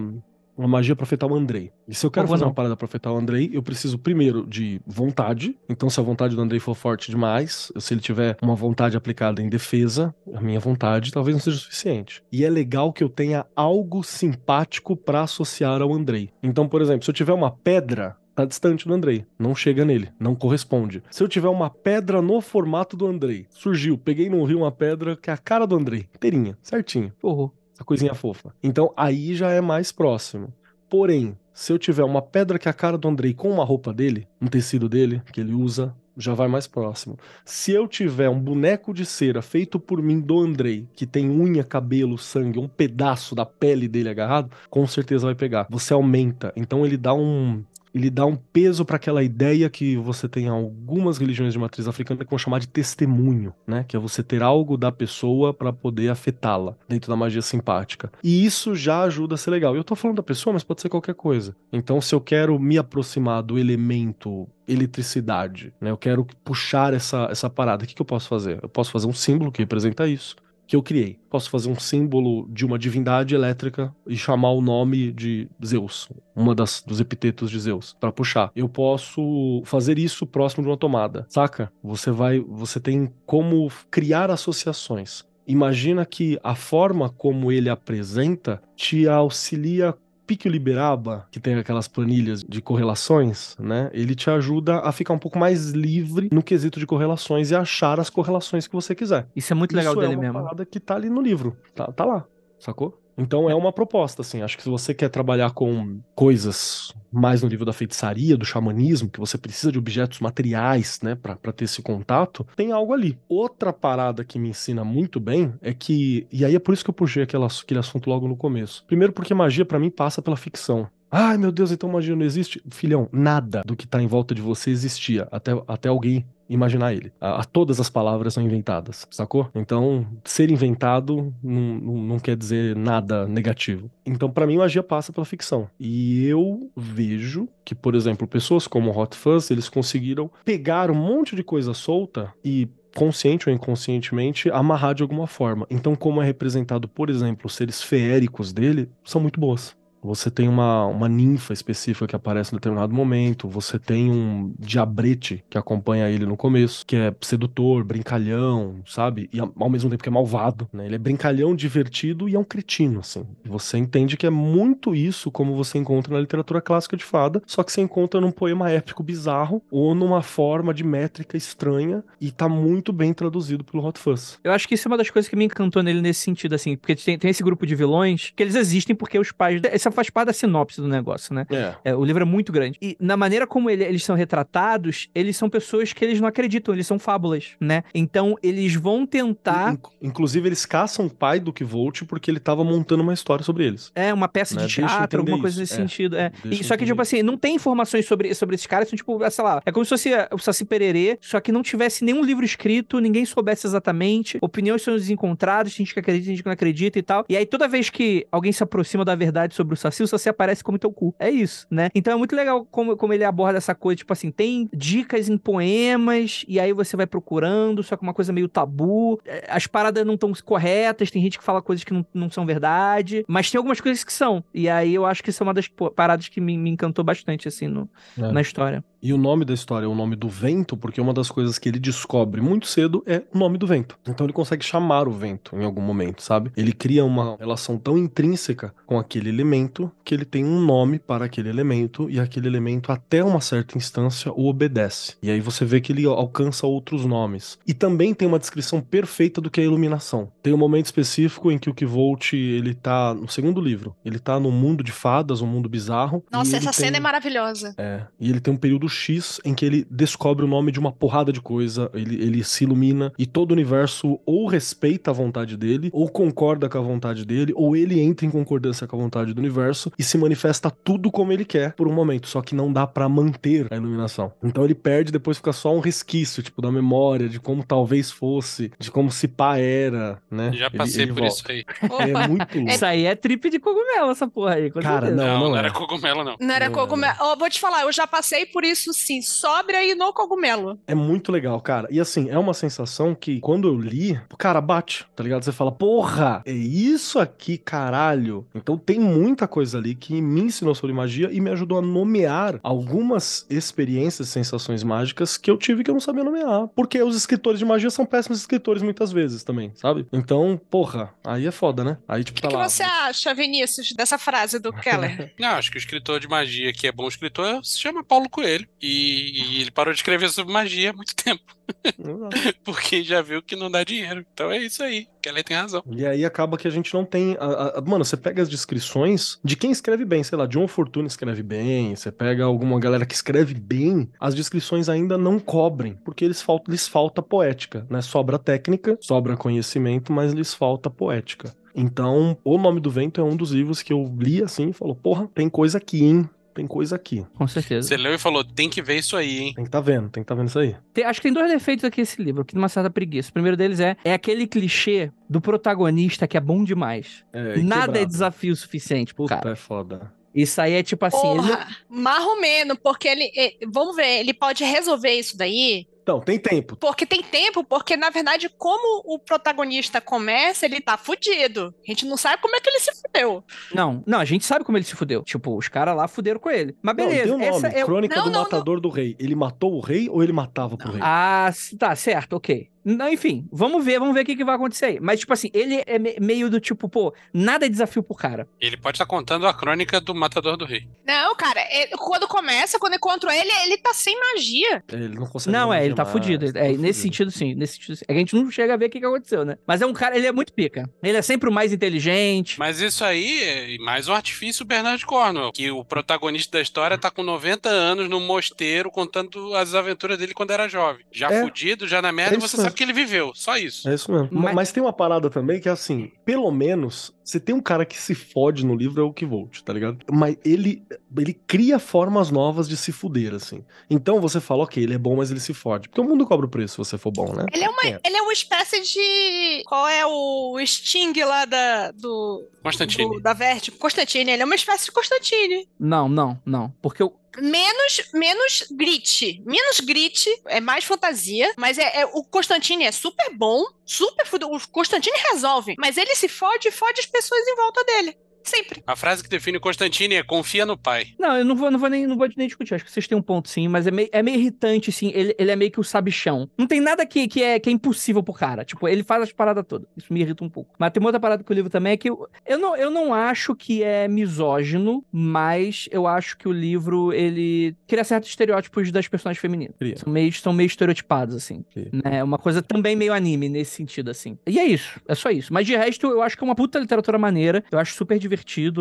uma magia pra afetar o Andrei. E se eu quero favor, fazer não. uma parada pra afetar o Andrei, eu preciso primeiro de vontade. Então, se a vontade do Andrei for forte demais, se ele tiver uma vontade aplicada em defesa, a minha vontade talvez não seja o suficiente. E é legal que eu tenha algo simpático pra associar ao Andrei. Então, por exemplo, se eu tiver uma pedra tá distante do Andrei, não chega nele, não corresponde. Se eu tiver uma pedra no formato do Andrei, surgiu, peguei no rio uma pedra que é a cara do Andrei, inteirinha, certinho, Porra. essa coisinha fofa. Então aí já é mais próximo. Porém, se eu tiver uma pedra que é a cara do Andrei com uma roupa dele, um tecido dele que ele usa, já vai mais próximo. Se eu tiver um boneco de cera feito por mim do Andrei, que tem unha, cabelo, sangue, um pedaço da pele dele agarrado, com certeza vai pegar. Você aumenta. Então ele dá um ele dá um peso para aquela ideia que você tem em algumas religiões de matriz africana que vão chamar de testemunho, né? Que é você ter algo da pessoa para poder afetá-la dentro da magia simpática. E isso já ajuda a ser legal. Eu tô falando da pessoa, mas pode ser qualquer coisa. Então, se eu quero me aproximar do elemento eletricidade, né? Eu quero puxar essa, essa parada. O que, que eu posso fazer? Eu posso fazer um símbolo que representa isso que eu criei. Posso fazer um símbolo de uma divindade elétrica e chamar o nome de Zeus, uma das dos epitetos de Zeus, para puxar. Eu posso fazer isso próximo de uma tomada, saca? Você vai, você tem como criar associações. Imagina que a forma como ele apresenta te auxilia Pique Liberaba, que tem aquelas planilhas de correlações, né? Ele te ajuda a ficar um pouco mais livre no quesito de correlações e achar as correlações que você quiser. Isso é muito legal Isso dele é uma mesmo. parada que tá ali no livro. Tá, tá lá, sacou? Então é uma proposta, assim. Acho que se você quer trabalhar com coisas mais no nível da feitiçaria, do xamanismo, que você precisa de objetos materiais, né, pra ter esse contato, tem algo ali. Outra parada que me ensina muito bem é que. E aí é por isso que eu puxei aquela, aquele assunto logo no começo. Primeiro, porque magia pra mim passa pela ficção. Ai, meu Deus, então magia não existe? Filhão, nada do que tá em volta de você existia, até, até alguém imaginar ele. A, a todas as palavras são inventadas, sacou? Então, ser inventado não, não, não quer dizer nada negativo. Então, pra mim, magia passa pela ficção. E eu vejo que, por exemplo, pessoas como Hot Fuzz, eles conseguiram pegar um monte de coisa solta e consciente ou inconscientemente, amarrar de alguma forma. Então, como é representado, por exemplo, os seres feéricos dele, são muito boas. Você tem uma, uma ninfa específica que aparece em determinado momento. Você tem um diabrete que acompanha ele no começo, que é sedutor, brincalhão, sabe? E ao mesmo tempo que é malvado, né? Ele é brincalhão, divertido e é um cretino, assim. Você entende que é muito isso como você encontra na literatura clássica de fada, só que você encontra num poema épico bizarro ou numa forma de métrica estranha e tá muito bem traduzido pelo Hot Fuzz. Eu acho que isso é uma das coisas que me encantou nele nesse sentido, assim, porque tem, tem esse grupo de vilões que eles existem porque os pais. Essa faz parte da sinopse do negócio, né? É. É, o livro é muito grande. E na maneira como ele- eles são retratados, eles são pessoas que eles não acreditam, eles são fábulas, né? Então eles vão tentar. In- Inclusive, eles caçam o pai do Kvolt porque ele tava montando uma história sobre eles. É, uma peça Né? de teatro, alguma coisa isso. nesse É, sentido. É. E, só que, tipo assim, não tem informações sobre, sobre esses caras, são tipo, sei lá, é como se fosse o Saci Pererê, só que não tivesse nenhum livro escrito, ninguém soubesse exatamente, opiniões são desencontradas, tem gente que acredita, tem gente que não acredita e tal. E aí, toda vez que alguém se aproxima da verdade sobre o Saci, o Saci aparece como teu cu. É isso, né? Então é muito legal como, como ele aborda essa coisa, tipo assim, tem dicas em poemas, e aí você vai procurando, só que uma coisa meio tabu. É, As paradas não estão corretas, tem gente que fala coisas que não, não são verdade, mas tem algumas coisas que são. E aí eu acho que isso é uma das paradas que me, me encantou bastante, assim, no, É. na história. E o nome da história é o nome do vento, porque uma das coisas que ele descobre muito cedo é o nome do vento. Então ele consegue chamar o vento em algum momento, sabe? Ele cria uma relação tão intrínseca com aquele elemento que ele tem um nome para aquele elemento e aquele elemento, até uma certa instância, o obedece. E aí você vê que ele alcança outros nomes. E também tem uma descrição perfeita do que é a iluminação. Tem um momento específico em que o Kvolt, ele tá no segundo livro. Ele tá no mundo de fadas, um mundo bizarro. Nossa, essa cena tem- é maravilhosa. é, e ele tem um período X em que ele descobre o nome de uma porrada de coisa, ele, ele se ilumina e todo o universo ou respeita a vontade dele, ou concorda com a vontade dele, ou ele entra em concordância com a vontade do universo e se manifesta tudo como ele quer por um momento, só que não dá pra manter a iluminação. Então ele perde, depois fica só um resquício, tipo, da memória, de como talvez fosse, de como se pá era, né? Já Ele- passei ele por volta. isso aí. É muito louco. Isso aí é trip de cogumelo, essa porra aí. Cara. Não, Não, não, não é. era cogumelo, não. Não era cogumelo. Ó, vou te falar, eu já passei por isso sim, sóbria e no cogumelo. É muito legal, cara. E assim, é uma sensação que quando eu li, o cara bate, tá ligado? Você fala, porra, é isso aqui, caralho. Então tem muita coisa ali que me ensinou sobre magia e me ajudou a nomear algumas experiências, sensações mágicas que eu tive que eu não sabia nomear. Porque os escritores de magia são péssimos escritores muitas vezes também, sabe? Então, porra, aí é foda, né? Aí, tipo, O tá que, que lá. você acha, Vinícius, dessa frase do Keller? Não, acho que o escritor de magia que é bom escritor se chama Paulo Coelho. E, e ele parou de escrever sobre magia há muito tempo. Porque já viu que não dá dinheiro. Então é isso aí. Keller tem razão. E aí acaba que a gente não tem. a- a- mano, você pega as descrições de quem escreve bem, sei lá, John Fortune escreve bem, você pega alguma galera que escreve bem, as descrições ainda não cobrem, porque eles falta, lhes falta poética, né? Sobra técnica, sobra conhecimento, mas lhes falta poética. Então, O Nome do Vento é um dos livros que eu li assim e falou: porra, tem coisa aqui, hein? Tem coisa aqui. Com certeza. Você leu e falou: tem que ver isso aí, hein? Tem que tá vendo, tem que tá vendo isso aí. Tem- acho que tem dois defeitos aqui nesse livro, que tem uma certa preguiça. O primeiro deles é, é aquele clichê do protagonista que é bom demais. É, Nada é desafio suficiente pro Puta, cara. é foda. Isso aí é tipo assim, ele Porra, marromeno, porque ele. eh, Vamos ver, ele pode resolver isso daí. Então, tem tempo. Porque tem tempo, porque na verdade, como o protagonista começa, ele tá fudido. A gente não sabe como é que ele se fudeu. Não, não, a gente sabe como ele se fudeu. Tipo, os caras lá fuderam com ele. Mas Não, beleza, tem o nome, essa é. Crônica Não, do não, Matador do Rei. Ele matou o rei ou ele matava pro rei? Ah, tá, certo, ok. Não, enfim, vamos ver, vamos ver o que, que vai acontecer aí. Mas, tipo assim, ele é me- meio do tipo, pô, nada é desafio pro cara. Ele pode estar contando a crônica do Matador do Rei. Não, cara, ele- quando começa, quando encontro ele, ele tá sem magia. Ele não consegue. Não, é, ele tá mais, fudido. tá É, nesse fudido. sentido, sim. Nesse sentido, sim. É que a gente não chega a ver o que, que aconteceu, né? Mas é um cara, ele é muito pica. Ele é sempre o mais inteligente. Mas isso aí é mais um artifício Bernard Cornwell, que o protagonista da história tá com 90 anos num mosteiro contando as aventuras dele quando era jovem. Já É. fudido, já na merda, É e você mesmo. sabe que ele viveu. Só isso. É isso mesmo. Mas- Mas... tem uma parada também que é assim, pelo menos, se tem um cara que se fode no livro é o Kivolt, tá ligado? Mas ele, ele cria formas novas de se fuder, assim. Então você fala, ok, ele é bom, mas ele se fode. Porque o mundo cobra o preço se você for bom, né? Ele é uma, É. ele é uma espécie de. Qual é o Sting lá da, do, Constantine. do- da Vertigo? Constantine, ele é uma espécie de Constantine. Não, não, não. Porque o. Menos, menos grit. Menos grit, é mais fantasia, mas é, é- o Constantine é super bom, super fudo. O Constantine resolve, mas ele se fode e fode as pessoas em volta dele. Sempre. A frase que define o Constantine é confia no pai. Não, eu não vou, não vou, nem, não vou nem discutir. Acho que vocês têm um ponto, sim, mas é meio, é meio irritante, sim. Ele, ele é meio que o sabichão. Não tem nada que, que, é, que é impossível pro cara. Tipo, ele faz as paradas todas. Isso me irrita um pouco. Mas tem uma outra parada com o livro também, é que eu, eu, não, eu não acho que é misógino, mas eu acho que o livro, ele cria certos estereótipos das personagens femininas. Cria. São meio, são meio estereotipados, assim. Cria. Né? Uma coisa também meio anime nesse sentido, assim. E é isso. É só isso. Mas de resto, eu acho que é uma puta literatura maneira. Eu acho super divertido,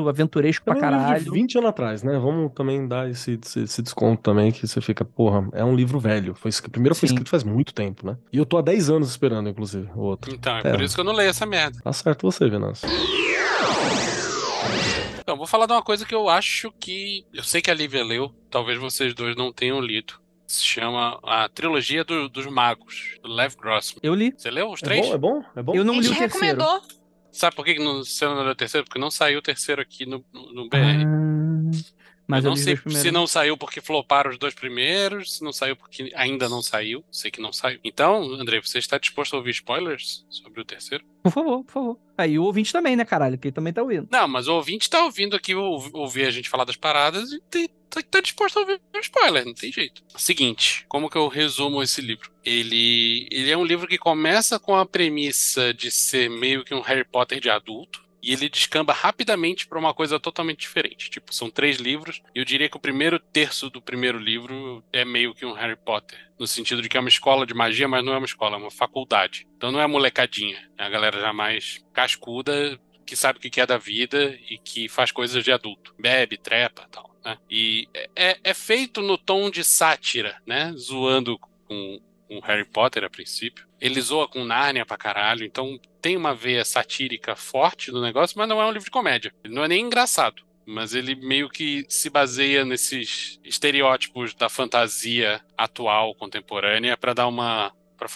aventuresco pra é um caralho. 20 anos atrás, né? Vamos também dar esse, esse, esse desconto também, que você fica, porra, é um livro velho. Foi, primeiro foi Sim. escrito faz muito tempo, né? E eu tô há 10 anos esperando, inclusive, o outro. Então, é É. por isso que eu não leio essa merda. Tá certo você, Venâncio. Então, vou falar de uma coisa que eu acho que. Eu sei que a Lívia leu, talvez vocês dois não tenham lido. Se chama a trilogia do- dos magos, do Lev Grossman. Eu li. Você leu os É três? bom? É bom? É bom? Eu não li o terceiro. recomendou. Sabe por que não, leu o terceiro? Porque não saiu o terceiro aqui no, no, no BR. Mas eu não sei se não saiu porque floparam os dois primeiros, se não saiu porque ainda não saiu. Sei que não saiu. Então, André, você está disposto a ouvir spoilers sobre o terceiro? Por favor, por favor. Aí o ouvinte também, né, caralho? Que ele também tá ouvindo. Não, mas o ouvinte tá ouvindo aqui ou- ouvir a gente falar das paradas e tem- tá, tá disposto a ouvir spoiler, não tem jeito. Seguinte, como que eu resumo esse livro? Ele, ele é um livro que começa com a premissa de ser meio que um Harry Potter de adulto. E ele descamba rapidamente para uma coisa totalmente diferente. Tipo, são três livros. E eu diria que o primeiro terço do primeiro livro é meio que um Harry Potter. No sentido de que é uma escola de magia, mas não é uma escola, é uma faculdade. Então não é molecadinha. É a galera já mais cascuda, que sabe o que é da vida e que faz coisas de adulto. Bebe, trepa e tal, né? E é, é feito no tom de sátira, né? Zoando com com Harry Potter a princípio. Ele zoa com Nárnia pra caralho, então tem uma veia satírica forte no negócio, mas não é um livro de comédia. Não é nem engraçado. Mas ele meio que se baseia nesses estereótipos da fantasia atual, contemporânea, pra dar uma.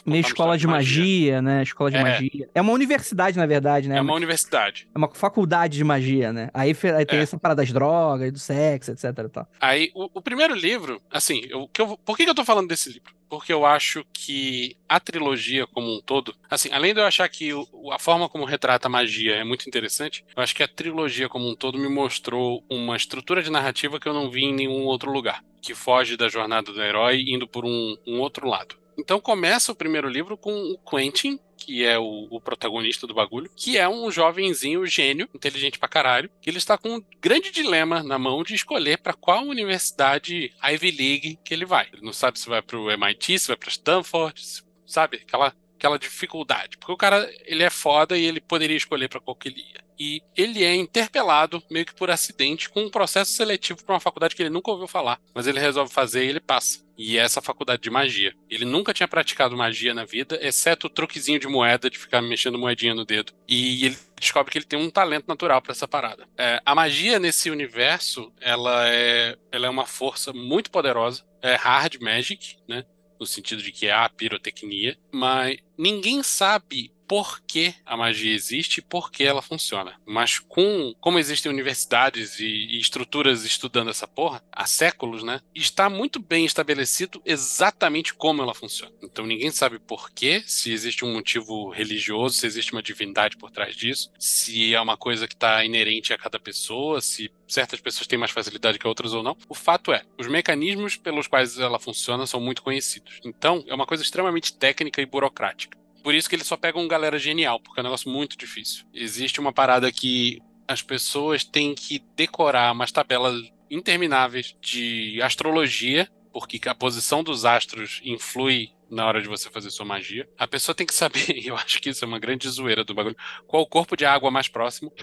Meio escola de magia, né? Escola de É. magia. É uma universidade, na verdade, né? É uma universidade. É uma faculdade de magia, né? Aí, aí tem É. essa parada das drogas, do sexo, etc tal. Aí, o, o primeiro livro, assim, eu, que eu- por que, que eu tô falando desse livro? Porque eu acho que a trilogia como um todo, assim, além de eu achar que o- a forma como retrata a magia é muito interessante, eu acho que a trilogia como um todo me mostrou uma estrutura de narrativa que eu não vi em nenhum outro lugar, que foge da jornada do herói indo por um, um outro lado. Então começa o primeiro livro com o Quentin, que é o, o protagonista do bagulho, que é um jovenzinho gênio, inteligente pra caralho, que ele está com um grande dilema na mão de escolher pra qual universidade Ivy League que ele vai. Ele não sabe se vai pro MIT, se vai pra Stanford, sabe? Aquela, aquela dificuldade. Porque o cara, ele é foda e ele poderia escolher pra qual que ele ia. E ele é interpelado, meio que por acidente, com um processo seletivo pra uma faculdade que ele nunca ouviu falar. Mas ele resolve fazer e ele passa. E essa faculdade de magia. Ele nunca tinha praticado magia na vida, exceto o truquezinho de moeda, de ficar mexendo moedinha no dedo. E ele descobre que ele tem um talento natural pra essa parada. É, a magia nesse universo, ela é, ela é uma força muito poderosa. É hard magic, né? No sentido de que é a pirotecnia. Mas ninguém sabe por que a magia existe e por que ela funciona. Mas com como existem universidades e, e estruturas estudando essa porra há séculos, né? Está muito bem estabelecido exatamente como ela funciona. Então ninguém sabe por quê, se existe um motivo religioso, se existe uma divindade por trás disso, se é uma coisa que está inerente a cada pessoa, se certas pessoas têm mais facilidade que outras ou não. O fato é, os mecanismos pelos quais ela funciona são muito conhecidos. Então, é uma coisa extremamente técnica e burocrática. Por isso que ele só pega um galera genial, porque é um negócio muito difícil. Existe uma parada que as pessoas têm que decorar umas tabelas intermináveis de astrologia, porque a posição dos astros influi na hora de você fazer sua magia. A pessoa tem que saber, e eu acho que isso é uma grande zoeira do bagulho, qual o corpo de água mais próximo,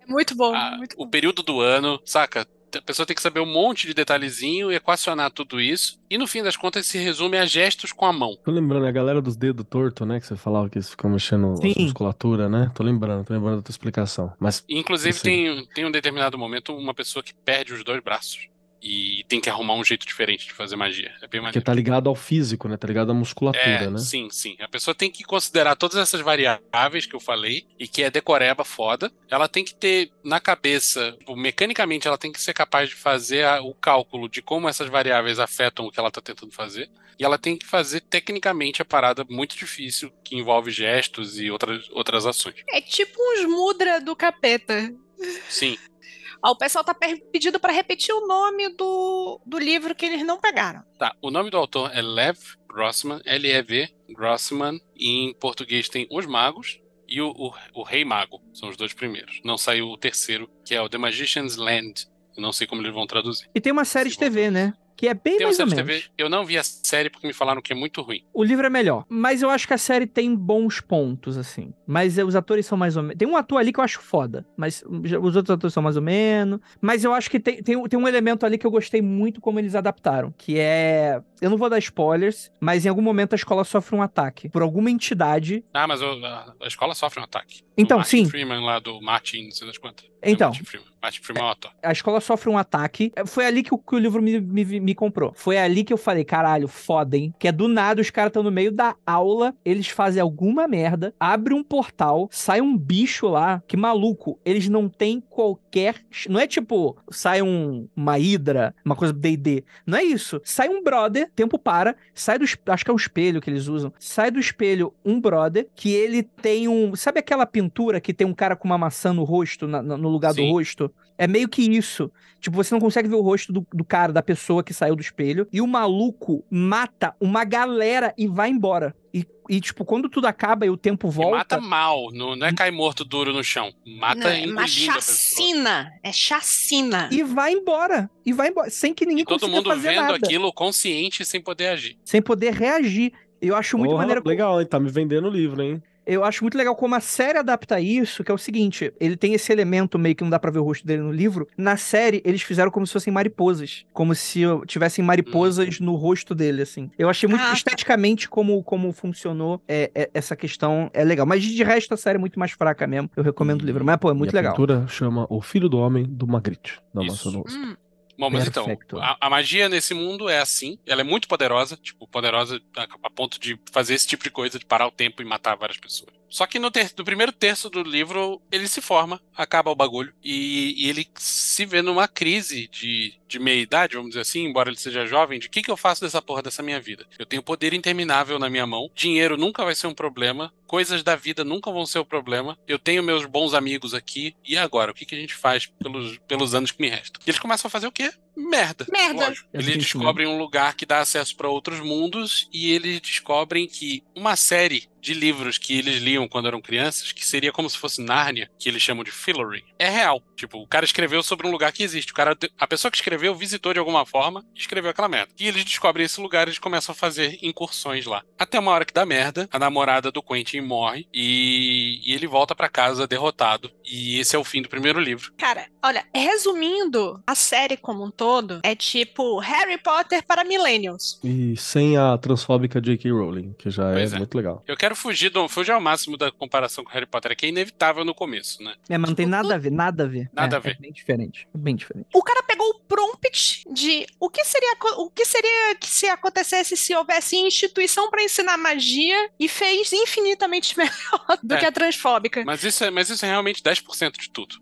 É muito bom, a- muito o bom. período do ano, saca? A pessoa tem que saber um monte de detalhezinho, equacionar tudo isso, e no fim das contas se resume a gestos com a mão. Tô lembrando, é a galera dos dedos tortos, né? Que você falava que eles ficam mexendo Sim. a musculatura, né? Tô lembrando, tô lembrando da tua explicação. Mas Inclusive, tem, tem um determinado momento uma pessoa que perde os dois braços. E tem que arrumar um jeito diferente de fazer magia. É bem Porque maneiro. tá ligado ao físico, né? Tá ligado à musculatura, É, né? sim, sim. A pessoa tem que considerar todas essas variáveis que eu falei e que é decoreba foda. Ela tem que ter na cabeça, tipo, mecanicamente, ela tem que ser capaz de fazer a- o cálculo de como essas variáveis afetam o que ela tá tentando fazer. E ela tem que fazer tecnicamente a parada muito difícil que envolve gestos e outras, outras ações. É tipo uns mudra do capeta. Sim. Ó, o pessoal tá pedindo pra repetir o nome do, do livro que eles não pegaram. Tá. O nome do autor é Lev Grossman, L-E-V Grossman. E em português tem Os Magos e o, o, o Rei Mago. São os dois primeiros. Não saiu o terceiro, que é o The Magician's Land. Eu não sei como eles vão traduzir. E tem uma série de TV, né? Que é bem Tem mais ou menos. TV. Eu não vi a série porque me falaram que é muito ruim. O livro é melhor. Mas eu acho que a série tem bons pontos, assim. Mas eh, os atores são mais ou menos. Tem um ator ali que eu acho foda. Mas já- os outros atores são mais ou menos. Mas eu acho que tem, tem, tem um elemento ali que eu gostei muito como eles adaptaram. Que é. Eu não vou dar spoilers, mas em algum momento a escola sofre um ataque por alguma entidade. Ah, mas a, a escola sofre um ataque. Então, sim. Freeman lá do Martin, não sei das quantas. Então. É é. A escola sofre um ataque. É, Foi ali que o, que o livro me, me, me comprou. Foi ali que eu falei, caralho, foda, hein? Que é do nada, os caras estão no meio da aula, eles fazem alguma merda, abre um portal, sai um bicho lá, que maluco, eles não têm qualquer. Não é tipo, sai um, uma hidra, uma coisa D&D. Não é isso. Sai um brother, tempo para, sai do. Acho que é o espelho que eles usam. Sai do espelho um brother, que ele tem um. Sabe aquela pintura que tem um cara com uma maçã no rosto, na- no lugar do Sim. rosto? É meio que isso. Tipo, você não consegue ver o rosto do, do cara, da pessoa que saiu do espelho. E o maluco mata uma galera e vai embora. E, e, tipo, quando tudo acaba e o tempo E volta. mata mal. Não, não é cair morto duro no chão. Mata Não, é uma chacina. É chacina. E vai embora. E vai embora. Sem que ninguém E todo consiga mundo fazer vendo nada. aquilo consciente sem poder agir. Sem poder reagir. Eu acho muito Porra, maneiro. Legal, hein? Tá me vendendo o livro, hein? Eu acho muito legal como a série adapta isso, que é o seguinte, ele tem esse elemento meio que não dá pra ver o rosto dele no livro. Na série, eles fizeram como se fossem mariposas, como se tivessem mariposas no rosto dele, assim. Eu achei muito Ah, esteticamente como, como funcionou é, é, essa questão, é legal. Mas de resto, a série é muito mais fraca mesmo. Eu recomendo o livro, mas pô, é muito e a legal. pintura chama O Filho do Homem do Magritte. Da Isso. nossa nossa. Hum, Bom, mas então, Perfecto. a, a magia nesse mundo é assim. Ela é muito poderosa, tipo, poderosa a, a ponto de fazer esse tipo de coisa, de parar o tempo e matar várias pessoas. Só que no, ter- no primeiro terço do livro, ele se forma, acaba o bagulho, e, e ele se vê numa crise de, de meia-idade, vamos dizer assim, embora ele seja jovem, de o que, que eu faço dessa porra dessa minha vida? Eu tenho poder interminável na minha mão, dinheiro nunca vai ser um problema, coisas da vida nunca vão ser o problema, eu tenho meus bons amigos aqui, e agora? O que, que a gente faz pelos, pelos anos que me restam? E eles começam a fazer o quê? Merda. Merda. Lógico. Eles descobrem um lugar que dá acesso para outros mundos e eles descobrem que uma série de livros que eles liam quando eram crianças, que seria como se fosse Nárnia, que eles chamam de Fillory, é real. Tipo, o cara escreveu sobre um lugar que existe. O cara, a pessoa que escreveu visitou de alguma forma e escreveu aquela merda. E eles descobrem esse lugar e eles começam a fazer incursões lá. Até uma hora que dá merda, a namorada do Quentin morre e, e ele volta para casa derrotado. E esse é o fim do primeiro livro. Cara, olha, resumindo, a série como um todo é tipo Harry Potter para millennials. E sem a transfóbica J.K. Rowling, que já é, é. muito legal. Eu quero fugir, do, fugir ao máximo da comparação com Harry Potter, que é inevitável no começo, né? É, mas não tem nada a ver, nada a ver. Nada É, a ver. É bem diferente, é bem diferente. O cara pegou o prompt de o que seria o que seria que se acontecesse se houvesse instituição para ensinar magia e fez infinitamente melhor do É. que a transfóbica. Mas isso é, mas isso é realmente 10% de tudo.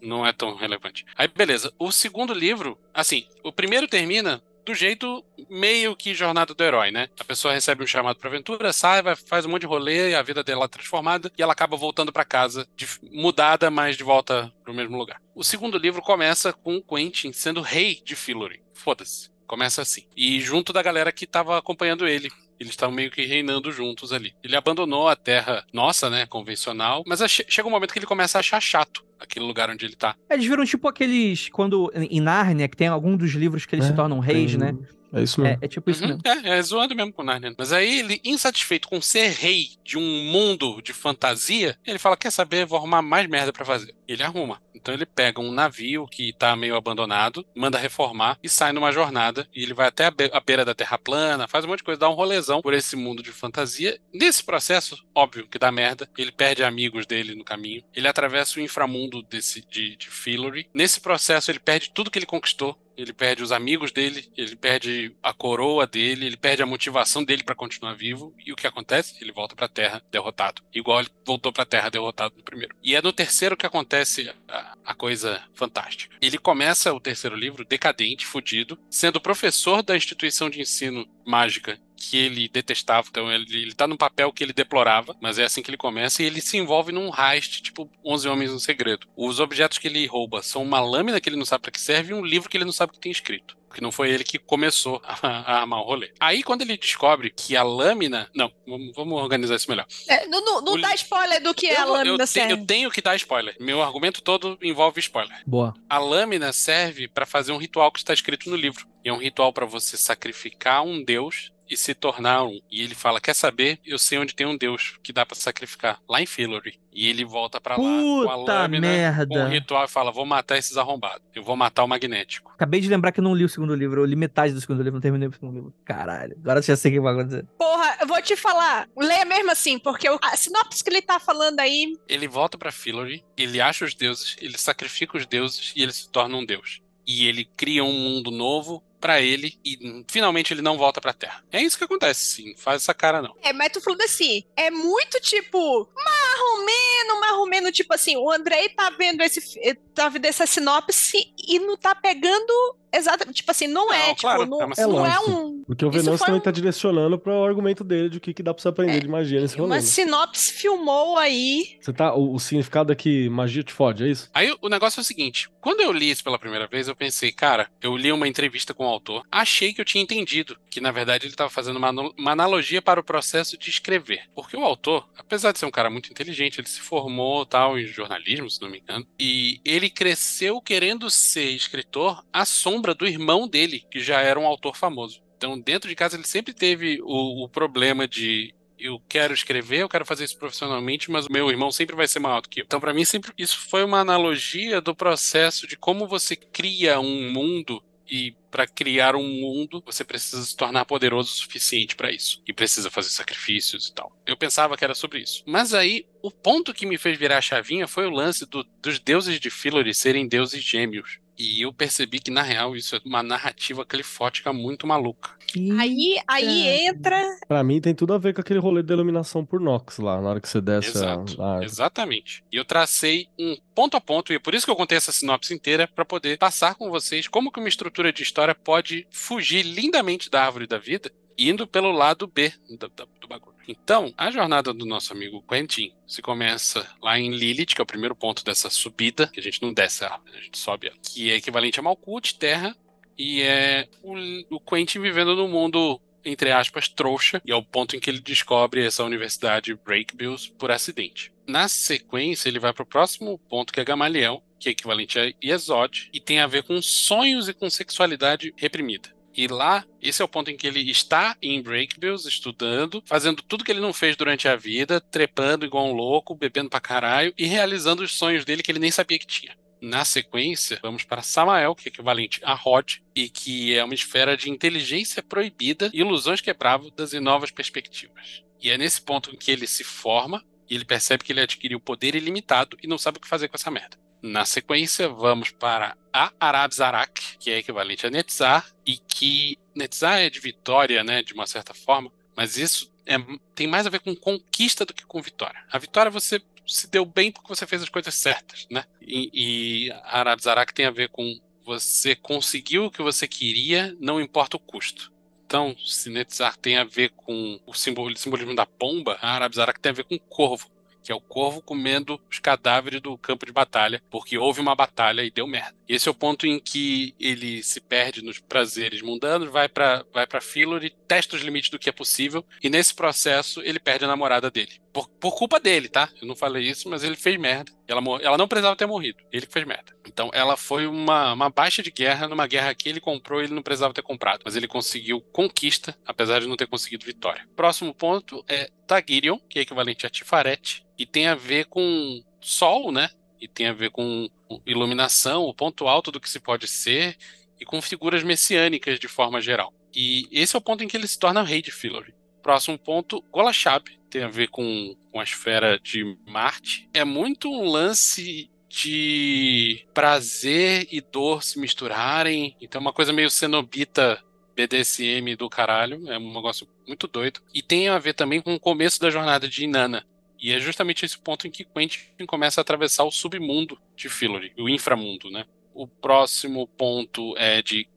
Não, é tão relevante. Aí, beleza. O segundo livro, assim, o primeiro termina do jeito meio que jornada do herói, né? A pessoa recebe um chamado pra aventura, sai, vai, faz um monte de rolê, a vida dela é transformada e ela acaba voltando pra casa, de- mudada, mas de volta pro mesmo lugar. O segundo livro começa com o Quentin sendo rei de Fillory. Foda-se. Começa assim. E junto da galera que tava acompanhando ele. Eles estavam meio que reinando juntos ali. Ele abandonou a terra nossa, né, convencional, mas chega um momento que ele começa a achar chato aquele lugar onde ele tá. Eles viram tipo aqueles. Quando. Em Nárnia, que tem algum dos livros que eles É, se tornam reis, Tem- né? É isso É, mesmo. é tipo isso Uhum, mesmo. É, é zoando mesmo com Narnia. Mas aí ele, insatisfeito com ser rei de um mundo de fantasia, ele fala: Quer saber? Vou arrumar mais merda pra fazer. Ele arruma. Então ele pega um navio que tá meio abandonado, manda reformar e sai numa jornada. E ele vai até a, be- a beira da Terra plana, faz um monte de coisa, dá um rolezão por esse mundo de fantasia. Nesse processo, óbvio que dá merda, ele perde amigos dele no caminho. Ele atravessa o inframundo desse, de, de Fillory. Nesse processo, ele perde tudo que ele conquistou. Ele perde os amigos dele, ele perde a coroa dele, ele perde a motivação dele para continuar vivo. E o que acontece? Ele volta pra Terra derrotado. Igual ele voltou pra Terra derrotado no primeiro. E é no terceiro que acontece a, a coisa fantástica. Ele começa o terceiro livro decadente, fudido, sendo professor da instituição de ensino mágica que ele detestava. Então ele, ele tá num papel que ele deplorava, mas é assim que ele começa e ele se envolve num heist, tipo 11 Homens no Segredo. Os objetos que ele rouba são uma lâmina que ele não sabe para que serve e um livro que ele não sabe o que tem escrito. Porque não foi ele que começou a, a armar o rolê. Aí, quando ele descobre que a lâmina. Não, vamos, vamos organizar isso melhor. É, não não, não O dá spoiler do que é a eu, lâmina eu, te- serve. eu tenho que dar spoiler. Meu argumento todo envolve spoiler. Boa. A lâmina serve para fazer um ritual que está escrito no livro. E é um ritual para você sacrificar um deus e se tornar um. E ele fala: Quer saber? Eu sei onde tem um deus que dá para sacrificar. Lá em Fillory. E ele volta para lá com a Puta lâmina, merda. com o ritual e fala: Vou matar esses arrombados. Eu vou matar o magnético. Acabei de lembrar que eu não li o segundo livro. Eu li metade do segundo livro, não terminei o segundo livro. Caralho. Agora eu já sei o que vai acontecer. Porra, eu vou te falar. Leia mesmo assim, porque o- a sinopse que ele tá falando aí. Ele volta para Fillory, ele acha os deuses, ele sacrifica os deuses e ele se torna um deus. E ele cria um mundo novo para ele e finalmente ele não volta pra Terra. É isso que acontece, sim. Faz essa cara não. É, mas tu falando assim, é muito tipo, marromeno, marromeno, tipo assim, o Andrei tá vendo esse, fi- tá vendo essa sinopse e não tá pegando exatamente, tipo assim, não, é, Não, tipo, claro, não é não é um, Porque o Venâncio também um- tá direcionando pro argumento dele de o que, que dá pra você aprender É, de magia nesse rolê. uma né? sinopse filmou aí. Você tá, o, o significado é que magia te fode, é isso? Aí o negócio é o seguinte: quando eu li isso pela primeira vez, eu pensei, cara, eu li uma entrevista com o autor, achei que eu tinha entendido que na verdade ele estava fazendo uma, uma analogia para o processo de escrever. Porque o autor, apesar de ser um cara muito inteligente, ele se formou tal em jornalismo, se não me engano, e ele cresceu querendo ser escritor à sombra do irmão dele, que já era um autor famoso. Então, dentro de casa, ele sempre teve o, o problema de eu quero escrever, eu quero fazer isso profissionalmente, mas o meu irmão sempre vai ser maior do que eu. Então, para mim, sempre isso foi uma analogia do processo de como você cria um mundo e para criar um mundo, você precisa se tornar poderoso o suficiente para isso e precisa fazer sacrifícios e tal. Eu pensava que era sobre isso. Mas aí, o ponto que me fez virar a chavinha foi o lance do- dos deuses de Fillory serem deuses gêmeos. E eu percebi que, na real, isso é uma narrativa clifótica muito maluca. Aí, aí entra. Pra mim tem tudo a ver com aquele rolê de iluminação por Nox lá, na hora que você desce Exato. a, a... Exatamente. E eu tracei um ponto a ponto, e é por isso que eu contei essa sinopse inteira, para poder passar com vocês como que uma estrutura de história pode fugir lindamente da árvore da vida, indo pelo lado B do, do- bagulho. Então, a jornada do nosso amigo Quentin se começa lá em Lilith, que é o primeiro ponto dessa subida, que a gente não desce a gente sobe que é equivalente a Malkuth, Terra, e é o, o Quentin vivendo num mundo entre aspas, trouxa, e é o ponto em que ele descobre essa universidade Breakbills por acidente. Na sequência, ele vai para o próximo ponto, que é Gamaliel, que é equivalente a Yesod, e tem a ver com sonhos e com sexualidade reprimida. E lá, esse é o ponto em que ele está em Breakbills, estudando, fazendo tudo que ele não fez durante a vida, trepando igual um louco, bebendo pra caralho e realizando os sonhos dele que ele nem sabia que tinha. Na sequência, vamos para Samael, que é equivalente a Rod, e que é uma esfera de inteligência proibida, ilusões quebradas e novas perspectivas. E é nesse ponto em que ele se forma e ele percebe que ele adquiriu poder ilimitado e não sabe o que fazer com essa merda. Na sequência, vamos para a Arabzarak, que é equivalente a Netzar, e que Netzar é de vitória, né, de uma certa forma, mas isso é- tem mais a ver com conquista do que com vitória. A vitória você se deu bem porque você fez as coisas certas, né? E, e Arabzarak tem a ver com você conseguiu o que você queria, não importa o custo. Então, se Netzar tem a ver com o simbol- simbolismo da pomba, a Arabzarak tem a ver com corvo, que é o corvo comendo os cadáveres do campo de batalha, porque houve uma batalha e deu merda. Esse é o ponto em que ele se perde nos prazeres mundanos, vai pra vai para Fillory, testa os limites do que é possível, e nesse processo ele perde a namorada dele. Por, por culpa dele, tá? Eu não falei isso, mas ele fez merda. Ela, ela não precisava ter morrido, ele que fez merda. Então ela foi uma, uma baixa de guerra, numa guerra que ele comprou e ele não precisava ter comprado. Mas ele conseguiu conquista, apesar de não ter conseguido vitória. Próximo ponto é Tagirion, que é equivalente a Tifaret, e tem a ver com Sol, né? E tem a ver com iluminação, o ponto alto do que se pode ser, e com figuras messiânicas de forma geral. E esse é o ponto em que ele se torna rei de Fillory. Próximo ponto, Golashab, tem a ver com, com a esfera de Marte. É muito um lance de prazer e dor se misturarem. Então é uma coisa meio cenobita BDSM do caralho. É um negócio muito doido. E tem a ver também com o começo da jornada de Inanna. E é justamente esse ponto em que Quentin começa a atravessar o submundo de Fillory, o inframundo, né? O próximo ponto é de.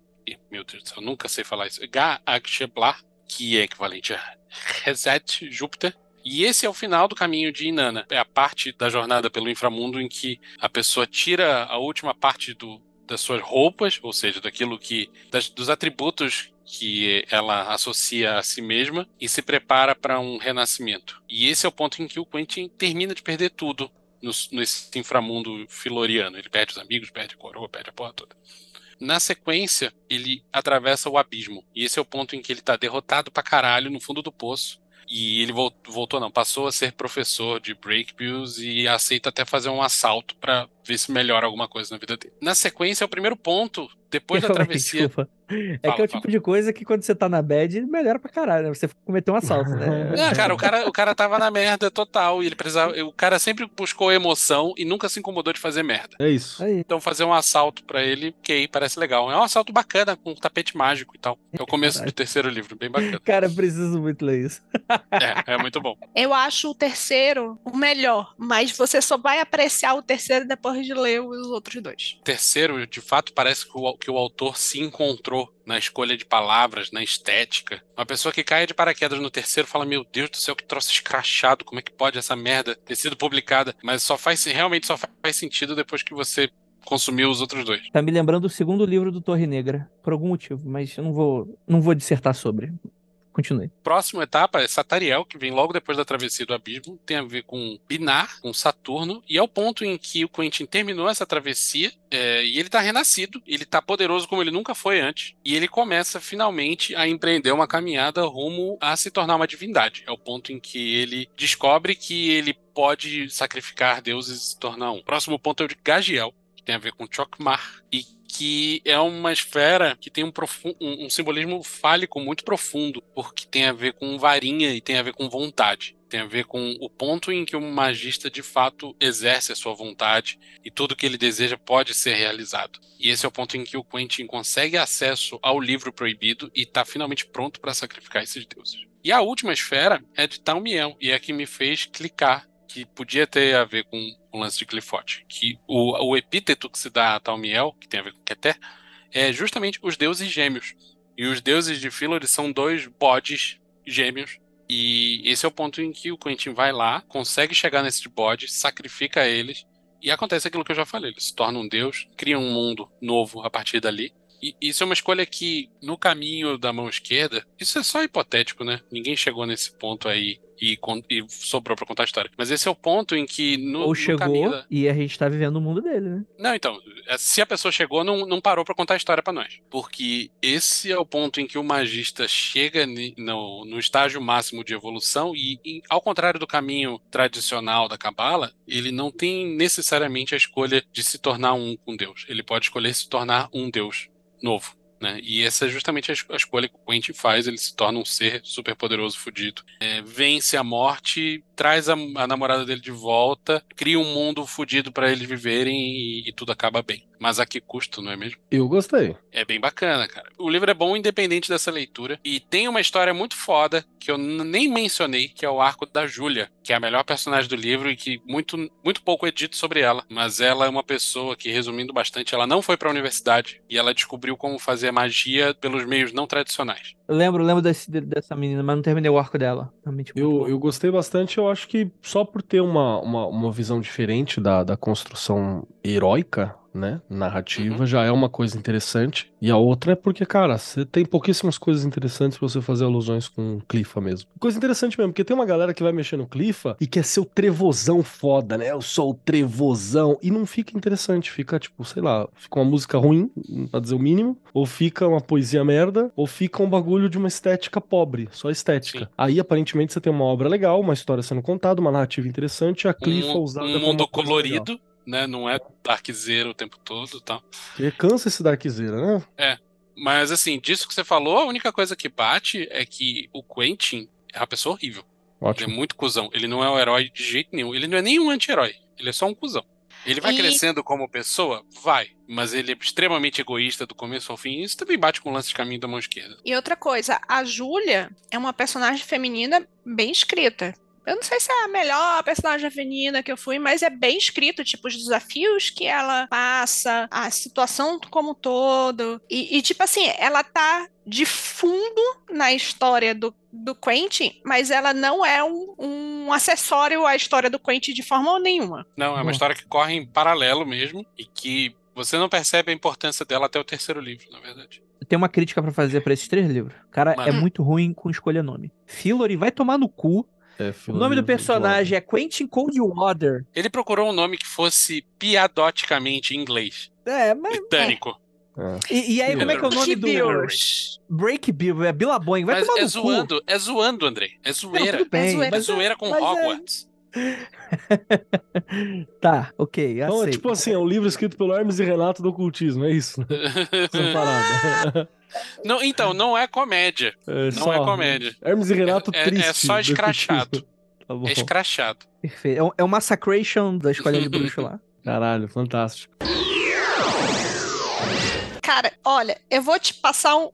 Meu Deus do céu, nunca sei falar isso. Ga-Aksheblar, que é equivalente a Reset Júpiter. E esse é o final do caminho de Inanna. É a parte da jornada pelo inframundo em que a pessoa tira a última parte do, das suas roupas, ou seja, daquilo que. Das, dos atributos que ela associa a si mesma e se prepara para um renascimento. E esse é o ponto em que o Quentin termina de perder tudo nesse inframundo filoriano. Ele perde os amigos, perde a coroa, perde a porra toda. Na sequência, ele atravessa o abismo. E esse é o ponto em que ele está derrotado pra caralho no fundo do poço. E ele voltou, voltou, não, passou a ser professor de break bills e aceita até fazer um assalto para ver se melhora alguma coisa na vida dele. Na sequência, é o primeiro ponto, depois da travessia. Desculpa. É fala, que é o tipo fala. de coisa que quando você tá na bad, melhora pra caralho, né? Você cometeu um assalto, né? Não, cara, o cara, o cara tava na merda total e ele precisava. O cara sempre buscou emoção e nunca se incomodou de fazer merda. É isso. Aí. Então fazer um assalto para ele, ok, parece legal. É um assalto bacana, com um tapete mágico e tal. É o começo do terceiro livro, bem bacana. Cara, preciso muito ler isso. É, é muito bom. Eu acho o terceiro o melhor, mas você só vai apreciar o terceiro depois de ler os outros dois. O terceiro, de fato, parece que o, que o autor se encontrou na escolha de palavras, na estética. Uma pessoa que cai de paraquedas no terceiro fala: Meu Deus do céu, que troço escrachado, como é que pode essa merda ter sido publicada? Mas só faz realmente só faz sentido depois que você consumiu os outros dois. Tá me lembrando do segundo livro do Torre Negra, por algum motivo, mas eu não vou, não vou dissertar sobre. Continue. Próxima etapa é Satariel, que vem logo depois da travessia do abismo. Tem a ver com Binar, com Saturno. E é o ponto em que o Quentin terminou essa travessia é, e ele tá renascido. Ele tá poderoso como ele nunca foi antes. E ele começa finalmente a empreender uma caminhada rumo a se tornar uma divindade. É o ponto em que ele descobre que ele pode sacrificar deuses e se tornar um. Próximo ponto é o de Gagiel, tem a ver com Chokmar. E que é uma esfera que tem um, um, um, simbolismo fálico muito profundo, porque tem a ver com varinha e tem a ver com vontade. Tem a ver com o ponto em que um magista de fato exerce a sua vontade e tudo que ele deseja pode ser realizado. E esse é o ponto em que o Quentin consegue acesso ao livro proibido e está finalmente pronto para sacrificar esses deuses. E a última esfera é de Talmiel, e é a que me fez clicar que podia ter a ver com o lance de Clifote, que o, o epíteto que se dá a Talmiel, que tem a ver com Keter, é justamente os deuses gêmeos. E os deuses de Filori são dois bodes gêmeos. E esse é o ponto em que o Quentin vai lá, consegue chegar nesses bodes, sacrifica eles, e acontece aquilo que eu já falei: ele se torna um deus, cria um mundo novo a partir dali. E isso é uma escolha que, no caminho da mão esquerda, isso é só hipotético, né? Ninguém chegou nesse ponto aí e, e sobrou para contar a história. Mas esse é o ponto em que no, Ou no chegou da... e a gente tá vivendo o mundo dele, né? Não, então, é, se a pessoa chegou, não, não parou para contar a história para nós. Porque esse é o ponto em que o magista chega no, no estágio máximo de evolução e, e, ao contrário do caminho tradicional da Cabala, ele não tem necessariamente a escolha de se tornar um com Deus. Ele pode escolher se tornar um Deus novo. Né? E essa é justamente a, escolha que o Quentin faz. Ele se torna um ser super poderoso, fudido. É, vence a morte, traz a, a, namorada dele de volta, cria um mundo fudido para eles viverem e, e, tudo acaba bem. Mas a que custo, não é mesmo? Eu gostei. É bem bacana, cara. O livro é bom independente dessa leitura. E tem uma história muito foda que eu nem mencionei, que é o arco da Júlia, que é a melhor personagem do livro e que muito, muito pouco é dito sobre ela. Mas ela é uma pessoa que, resumindo bastante, ela não foi para a universidade e ela descobriu como fazer magia pelos meios não tradicionais. Eu lembro, lembro desse, dessa menina, mas não terminei o arco dela. Realmente eu, eu gostei bastante, eu acho que só por ter uma, uma, uma visão diferente da, da construção heróica né, narrativa, uhum. já é uma coisa interessante. E a outra é porque, cara, você tem pouquíssimas coisas interessantes pra você fazer alusões com Clifa mesmo. Coisa interessante mesmo, porque tem uma galera que vai mexer no Clifa e quer ser o trevozão foda, né? Eu sou o trevozão. E não fica interessante, fica tipo, sei lá, fica uma música ruim, pra dizer o mínimo, ou fica uma poesia merda, ou fica um bagulho de uma estética pobre, só estética. Sim. Aí, aparentemente, você tem uma obra legal, uma história sendo contada, uma narrativa interessante, a Clifa um, usada um mundo colorido. Legal né? Não é Darkzeira o tempo todo tá? Porque cansa esse Darkzeira, né? É. Mas assim, disso que você falou, a única coisa que bate é que o Quentin é uma pessoa horrível. Ótimo. Ele é muito cuzão. Ele não é um herói de jeito nenhum. Ele não é nem um anti-herói. Ele é só um cuzão. Ele vai E- crescendo como pessoa? Vai. Mas ele é extremamente egoísta do começo ao fim. Isso também bate com o lance de caminho da mão esquerda. E outra coisa, a Júlia é uma personagem feminina bem escrita. Eu não sei se é a melhor personagem feminina que eu fui, mas é bem escrito, tipo, os desafios que ela passa, a situação como um todo. E, e, tipo assim, ela tá de fundo na história do, do Quentin, mas ela não é um, um acessório à história do Quentin de forma nenhuma. Não, é uma Bom. história que corre em paralelo mesmo e que você não percebe a importância dela até o terceiro livro, na verdade. Tem uma crítica pra fazer pra esses três livros. O cara é Mano. muito ruim com escolher nome. Fillory vai tomar no cu. É, O nome do personagem é Quentin Coldwater. Ele procurou um nome que fosse piadoticamente em inglês, É, mas. britânico. É. E, e aí, como é que é o nome do. Break Bill, é Billabong. Vai Mas tomar é no zoando, é zoando, André. É cu. Não, zoeira. tudo bem, É zoeira. É mas zoeira com mas é- Hogwarts. Tá, ok, Então, é aceito. tipo assim, é um livro escrito pelo Hermes e Renato do ocultismo, é isso? Não, então, não é comédia. É Não é comédia. Hermes e Renato É- é- triste. é só do escrachado. Tá bom. É escrachado. Perfeito. É um- É uma Massacration da escolha de bruxo lá. Caralho, fantástico. Cara, olha, eu vou te passar um.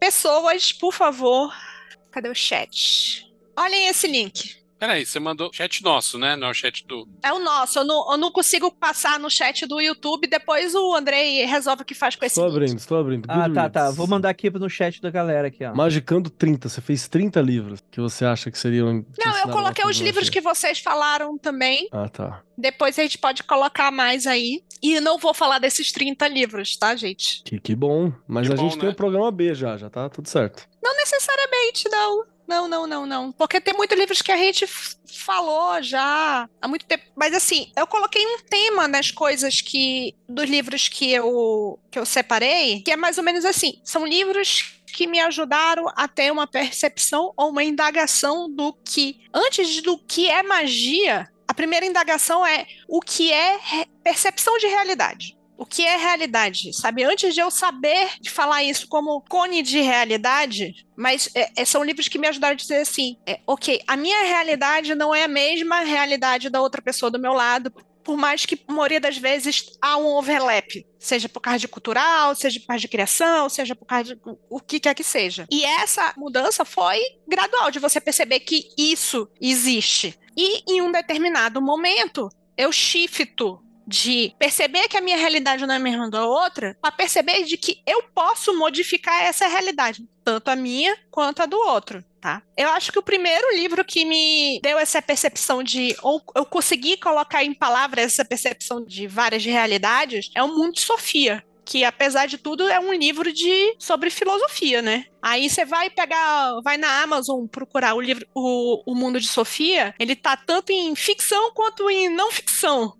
Pessoas, por favor. Cadê o chat? Olhem esse link. Peraí, você mandou chat nosso, né? Não é o chat do. É o nosso. Eu não, eu não consigo passar no chat do YouTube. Depois o Andrei resolve o que faz com esse Estou abrindo, estou abrindo. Ah, tá, tá. Vou mandar aqui no chat da galera aqui, ó. Magicando 30, você fez 30 livros que você acha que seriam. Não, eu coloquei os livros que vocês falaram também. Ah, tá. Depois a gente pode colocar mais aí. E não vou falar desses 30 livros, tá, gente? Que, que bom. Mas Que a bom, gente tem né? o programa B já, já tá tudo certo. Não necessariamente, não. Não, não, não, não. Porque tem muitos livros que a gente falou já há muito tempo. Mas assim, eu coloquei um tema nas coisas que. dos livros que eu, que eu separei, que é mais ou menos assim: são livros que me ajudaram a ter uma percepção ou uma indagação do que. Antes do que é magia, a primeira indagação é o que é percepção de realidade. O que é realidade, sabe? Antes de eu saber de falar isso como cone de realidade, mas é, é, são livros que me ajudaram a dizer assim: é, ok, a minha realidade não é a mesma realidade da outra pessoa do meu lado, por mais que, a maioria das vezes, há um overlap. Seja por causa de cultural, seja por causa de criação, seja por causa de o que quer que seja. E essa mudança foi gradual, de você perceber que isso existe. E em um determinado momento, eu shifto de perceber que a minha realidade não é a mesma da outra, para perceber de que eu posso modificar essa realidade, tanto a minha quanto a do outro, tá? Eu acho que o primeiro livro que me deu essa percepção de ou eu consegui colocar em palavras essa percepção de várias realidades é o Mundo de Sofia, que apesar de tudo é um livro de sobre filosofia, né? Aí você vai pegar, vai na Amazon procurar o livro o, o Mundo de Sofia, ele tá tanto em ficção quanto em não ficção.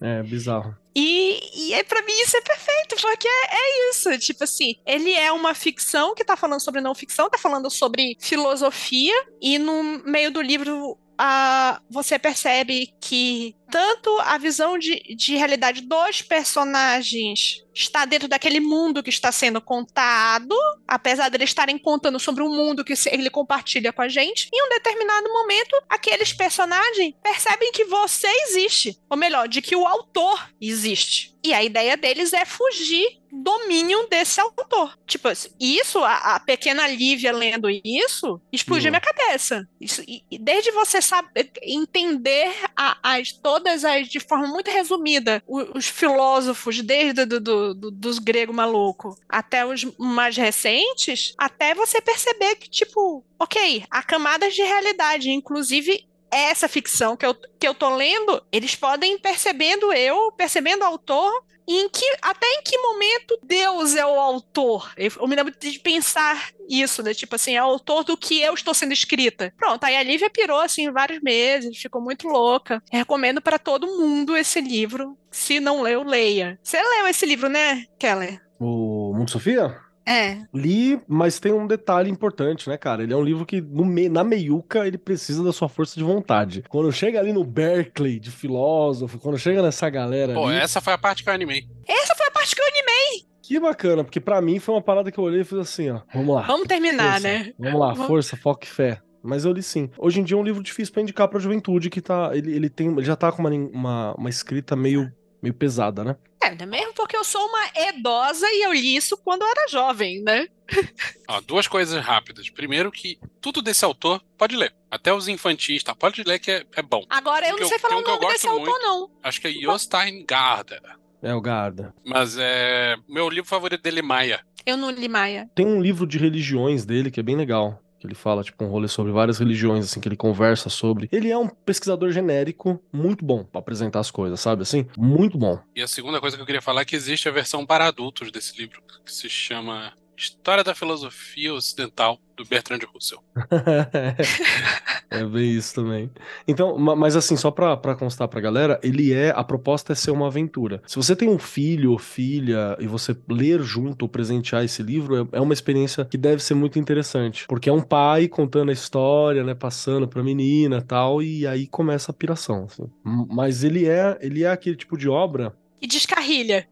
É, bizarro. E, e é, pra mim isso é perfeito, porque é, é isso. Tipo assim, ele é uma ficção que tá falando sobre não ficção, tá falando sobre filosofia, e no meio do livro ah, você percebe que tanto a visão de, de realidade dos personagens está dentro daquele mundo que está sendo contado, apesar de eles estarem contando sobre um mundo que ele compartilha com a gente, em um determinado momento, aqueles personagens percebem que você existe, ou melhor, de que o autor existe. E a ideia deles é fugir do domínio desse autor. Tipo, isso, a, a pequena Lívia lendo isso, explodiu Uhum. minha cabeça. Isso- e- desde você saber entender a- as todas as de forma muito resumida o- os, filósofos desde do, do- do- dos gregos maluco até os mais recentes, até você perceber que tipo, ok, há camadas de realidade, inclusive essa ficção que eu, que eu tô lendo, eles podem ir percebendo eu, percebendo o autor, em que, até em que momento Deus é o autor. Eu me lembro de pensar isso, né? Tipo assim, é o autor do que eu estou sendo escrita. Pronto, aí a Lívia pirou assim vários meses, ficou muito louca. Eu recomendo para todo mundo esse livro. Se não leu, leia. Você leu esse livro, né, Keller? O Mundo Sofia? É. Li, mas tem um detalhe importante, né, cara? Ele é um livro que no me- na meiuca ele precisa da sua força de vontade. Quando chega ali no Berkeley de filósofo, quando chega nessa galera Pô, ali, essa foi a parte que eu animei. Essa foi a parte que eu animei. que bacana, porque pra mim foi uma parada que eu olhei e fiz assim, ó, vamos lá. Vamos terminar, força. né? Vamos lá, Vamos- força, foco e fé. Mas eu li sim. Hoje em dia é um livro difícil pra indicar pra juventude, que tá. Ele, ele tem. Ele já tá com uma, uma, uma escrita meio meio pesada, né? É, mesmo porque eu sou uma idosa e eu li isso quando eu era jovem, né? Ó, duas coisas rápidas. Primeiro que tudo desse autor pode ler. Até os infantis, tá? Pode ler que é, é bom. Agora eu Porque não sei eu- falar o um nome desse gosto autor, muito. não. Acho que é Jostein Garda. É o Garda. Mas é. Meu livro favorito dele é Maia. Eu não li Maia. Tem um livro de religiões dele que é bem legal. Que ele fala, tipo, um rolê sobre várias religiões, assim, que ele conversa sobre. Ele é um pesquisador genérico muito bom pra apresentar as coisas, sabe? Assim, muito bom. E a segunda coisa que eu queria falar é que existe a versão para adultos desse livro, que se chama História da Filosofia Ocidental, do Bertrand Russell. é bem isso também. Então, ma- mas assim, só pra, pra constar pra galera, ele é. A proposta é ser uma aventura. Se você tem um filho ou filha e você ler junto ou presentear esse livro, é, é uma experiência que deve ser muito interessante. Porque é um pai contando a história, né? Passando pra menina tal, e aí começa a piração. assim. Mas ele é, ele é aquele tipo de obra E descarrilha.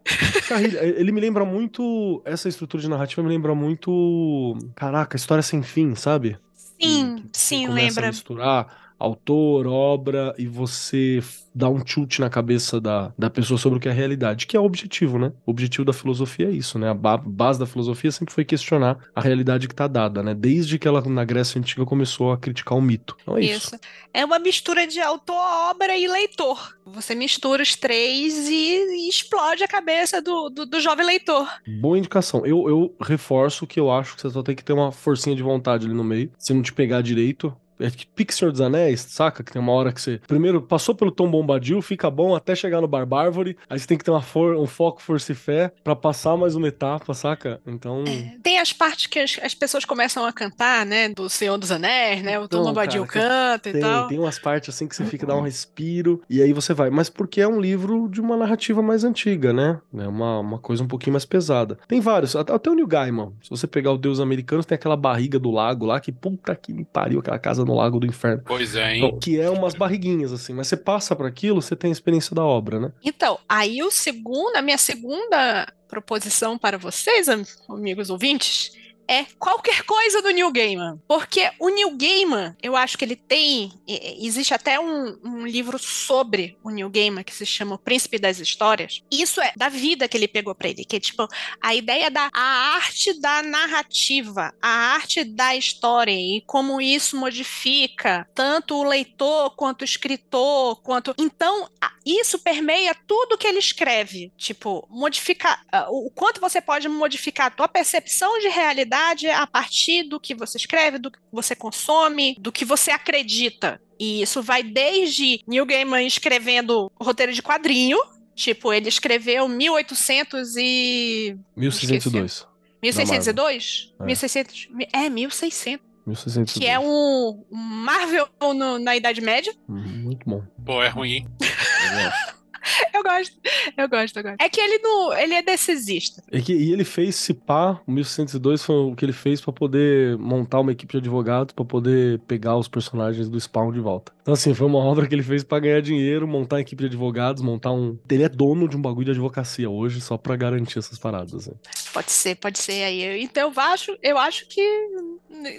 Carrilha, ele me lembra muito. Essa estrutura de narrativa me lembra muito. Caraca, história sem fim, sabe? Sim, Que- que sim, lembra. A misturar autor, obra, e você dá um chute na cabeça da, da pessoa sobre o que é a realidade, que é o objetivo, né? O objetivo da filosofia é isso, né? A ba- base da filosofia sempre foi questionar a realidade que tá dada, né? Desde que ela, na Grécia Antiga, começou a criticar o mito. Então é isso. Isso. É uma mistura de autor, obra e leitor. Você mistura os três e, e explode a cabeça do, do, do jovem leitor. Boa indicação. Eu, eu reforço que eu acho que você só tem que ter uma forcinha de vontade ali no meio. Se não te pegar direito. É que Senhor dos Anéis, saca? Que tem uma hora que você. Primeiro passou pelo Tom Bombadil, fica bom até chegar no Barbárvore. Aí você tem que ter uma for- um foco, força e fé pra passar mais uma etapa, saca? Então. Tem as partes que as, as pessoas começam a cantar, né? Do Senhor dos Anéis, né? O Tom Então, Bombadil cara, canta e Tem, tal. tem umas partes assim que você fica, dá um respiro, e aí você vai. Mas porque é um livro de uma narrativa mais antiga, né? É uma, uma coisa um pouquinho mais pesada. Tem vários, até, o Neil Gaiman. Se você pegar o Deus Americanos, tem aquela barriga do lago lá, que puta que me pariu, aquela casa no lago do inferno. Pois é, hein? Então, que é umas barriguinhas, assim, mas você passa por aquilo, você tem a experiência da obra, né? Então, aí o segundo, a minha segunda proposição para vocês, am- amigos ouvintes, é qualquer coisa do Neil Gaiman. Porque o Neil Gaiman, eu acho que ele tem. Existe até um, um livro sobre o Neil Gaiman que se chama O Príncipe das Histórias. Isso é da vida que ele pegou para ele, que é tipo a ideia da a arte da narrativa, a arte da história e como isso modifica tanto o leitor quanto o escritor, quanto. Então, isso permeia tudo que ele escreve. Tipo, modificar. o quanto você pode modificar a tua percepção de realidade a partir do que você escreve, do que você consome, do que você acredita. E isso vai desde Neil Gaiman escrevendo roteiro de quadrinho. Tipo, ele escreveu 1800 e... 1602. 1602? É. 1600... É, 1600. 1602. Que é um Marvel no- na Idade Média. Hum, Muito bom. Pô, é ruim, hein? Eu gosto. Eu gosto, eu gosto. É que ele não, ele é decisista. E, que- e ele fez se pá, o 1602 foi o que ele fez pra poder montar uma equipe de advogados pra poder pegar os personagens do Spawn de volta. Então assim, foi uma obra que ele fez pra ganhar dinheiro, montar uma equipe de advogados, montar um, ele é dono de um bagulho de advocacia hoje só pra garantir essas paradas, assim. Pode ser, pode ser aí. Então eu acho, eu acho que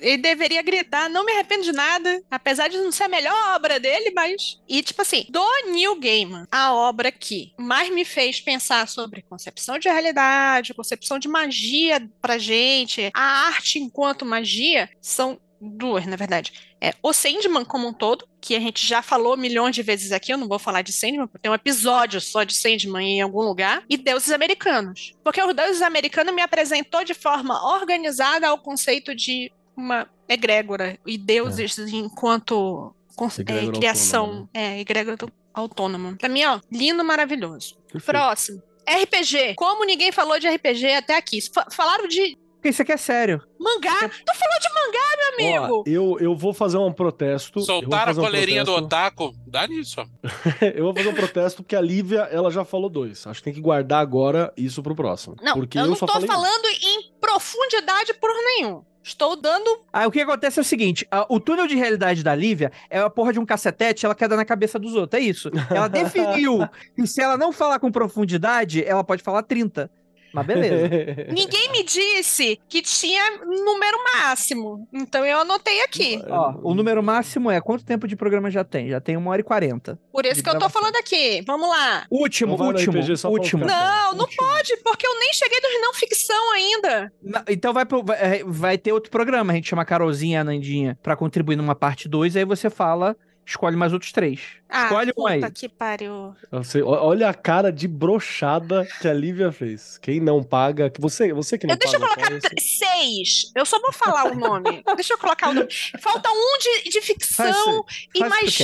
ele deveria gritar, não me arrependo de nada, apesar de não ser a melhor obra dele, mas e tipo assim, do Neil Gaiman, a obra que mais me fez pensar sobre concepção de realidade, concepção de magia pra gente, a arte enquanto magia, são duas, na verdade. É o Sandman como um todo, que a gente já falou milhões de vezes aqui, eu não vou falar de Sandman, porque tem um episódio só de Sandman em algum lugar, e Deuses Americanos. Porque os Deuses Americanos me apresentou de forma organizada ao conceito de uma egrégora e deuses enquanto con- é, criação, autônoma, é, egrégora autônoma. Pra mim, ó, lindo, maravilhoso. Perfeito. Próximo. RPG. Como ninguém falou de RPG até aqui? Fa- falaram de Porque isso aqui é sério. mangá. Tu falou de mangá, meu amigo. Ó, eu, eu vou fazer um protesto. eu vou Soltaram a fazer um coleirinha do otaku. Dá nisso, ó. eu vou fazer um protesto porque a Lívia, ela já falou dois. Acho que tem que guardar agora isso pro próximo. Não, porque eu não só tô falei falando em profundidade por nenhum. Estou dando. Aí o que acontece é o seguinte: a- o túnel de realidade da Lívia é a porra de um cacetete, ela quer dar na cabeça dos outros. É isso. Ela definiu que se ela não falar com profundidade, ela pode falar 30. Mas beleza. Ninguém me disse que tinha número máximo. Então eu anotei aqui. Ó, o número máximo é quanto tempo de programa já tem? Já tem uma hora e quarenta. Por isso que eu tô falando aqui. Vamos lá. Último, Não no último, último. Não, não Último. pode, porque eu nem cheguei nos não ficção ainda. Não, Então vai, pro- vai, é, vai ter outro programa. A gente chama a Carolzinha e a Nandinha pra contribuir numa parte 2. Aí você fala, escolhe mais outros três. Ah, Escolhe um puta aí. que pariu. Você- olha a cara de brochada que a Lívia fez. Quem não paga. que Você, você que não Eu, deixa eu paga. colocar seis. Eu só vou falar o nome. deixa eu colocar o nome. Falta um de, de ficção e Faz mais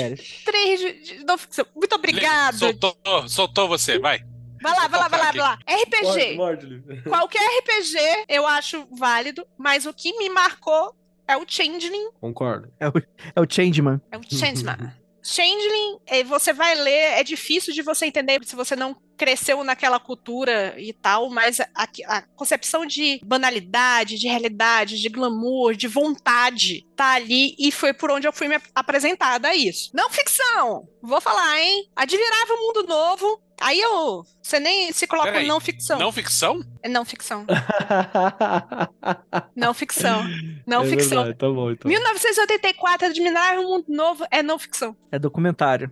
três de, de não ficção. Muito obrigado. Soltou, soltou você, vai. Vai lá, vai lá, vai lá, vai lá. Morde, RPG. morde, Lívia. Qualquer RPG eu acho válido, mas o que me marcou é o Changeling. Concordo. É o Changeman. É o Changeman. Changeling, eh, você vai ler, é difícil de você entender se você não cresceu naquela cultura e tal, mas a, a concepção de banalidade, de realidade, de glamour, de vontade tá ali e foi por onde eu fui me ap- apresentada a isso. Não ficção! Vou falar, hein? Admirável Mundo Novo. Aí eu. Você nem se coloca Peraí, não ficção. Não ficção? É não ficção. Não ficção. Não É ficção. verdade, tá bom, então. 1984, Admirável Mundo Novo é não ficção. É documentário.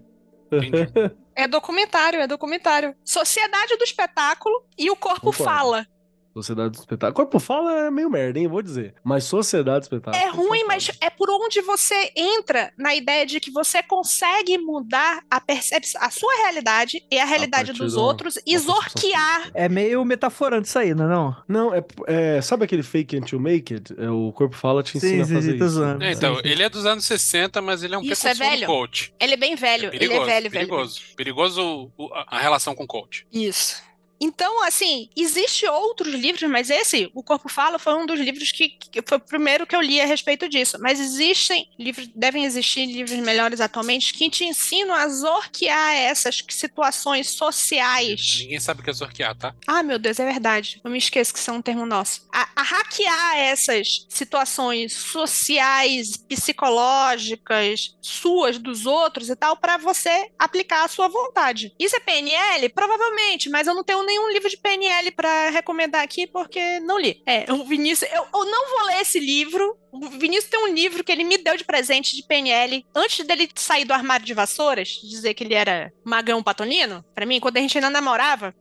Entendi. É documentário, é documentário. Sociedade do Espetáculo e o Corpo Concordo. Fala. Sociedade do Espetáculo. Corpo fala é meio merda, hein? Vou dizer. Mas Sociedade do Espetáculo. É ruim, mas é por onde você entra na ideia de que você consegue mudar a percepção, a sua realidade e a realidade partir dos da- outros e zorquear. É meio metaforando isso aí, não é não? Não, é, é- Sabe aquele fake until make it? É, o corpo fala te ensina a fazer isso. É, então, Sim, sim. ele é dos anos 60, mas ele é um Isso é do velho? coach. Ele é bem velho, ele perigoso, é velho, velho. perigoso. Perigoso a a relação com o coach. Isso. Então, assim, existe outros livros, mas esse, O Corpo Fala, foi um dos livros que, que foi o primeiro que eu li a respeito disso. Mas existem livros, devem existir livros melhores atualmente que te ensinam a zorquear essas situações sociais. Ninguém sabe o que é zorquear, tá? Ah, meu Deus, é verdade. Eu me esqueço que isso é um termo nosso. A, a hackear essas situações sociais, psicológicas, suas, dos outros e tal, pra você aplicar a sua vontade. Isso é PNL? Provavelmente, mas eu não tenho nenhum livro de PNL pra recomendar aqui porque não li. É, o Vinícius, eu, eu não vou ler esse livro. O Vinícius tem um livro que ele me deu de presente de PNL antes dele sair do armário de vassouras, dizer que ele era magão patolino, pra mim, quando a gente ainda namorava.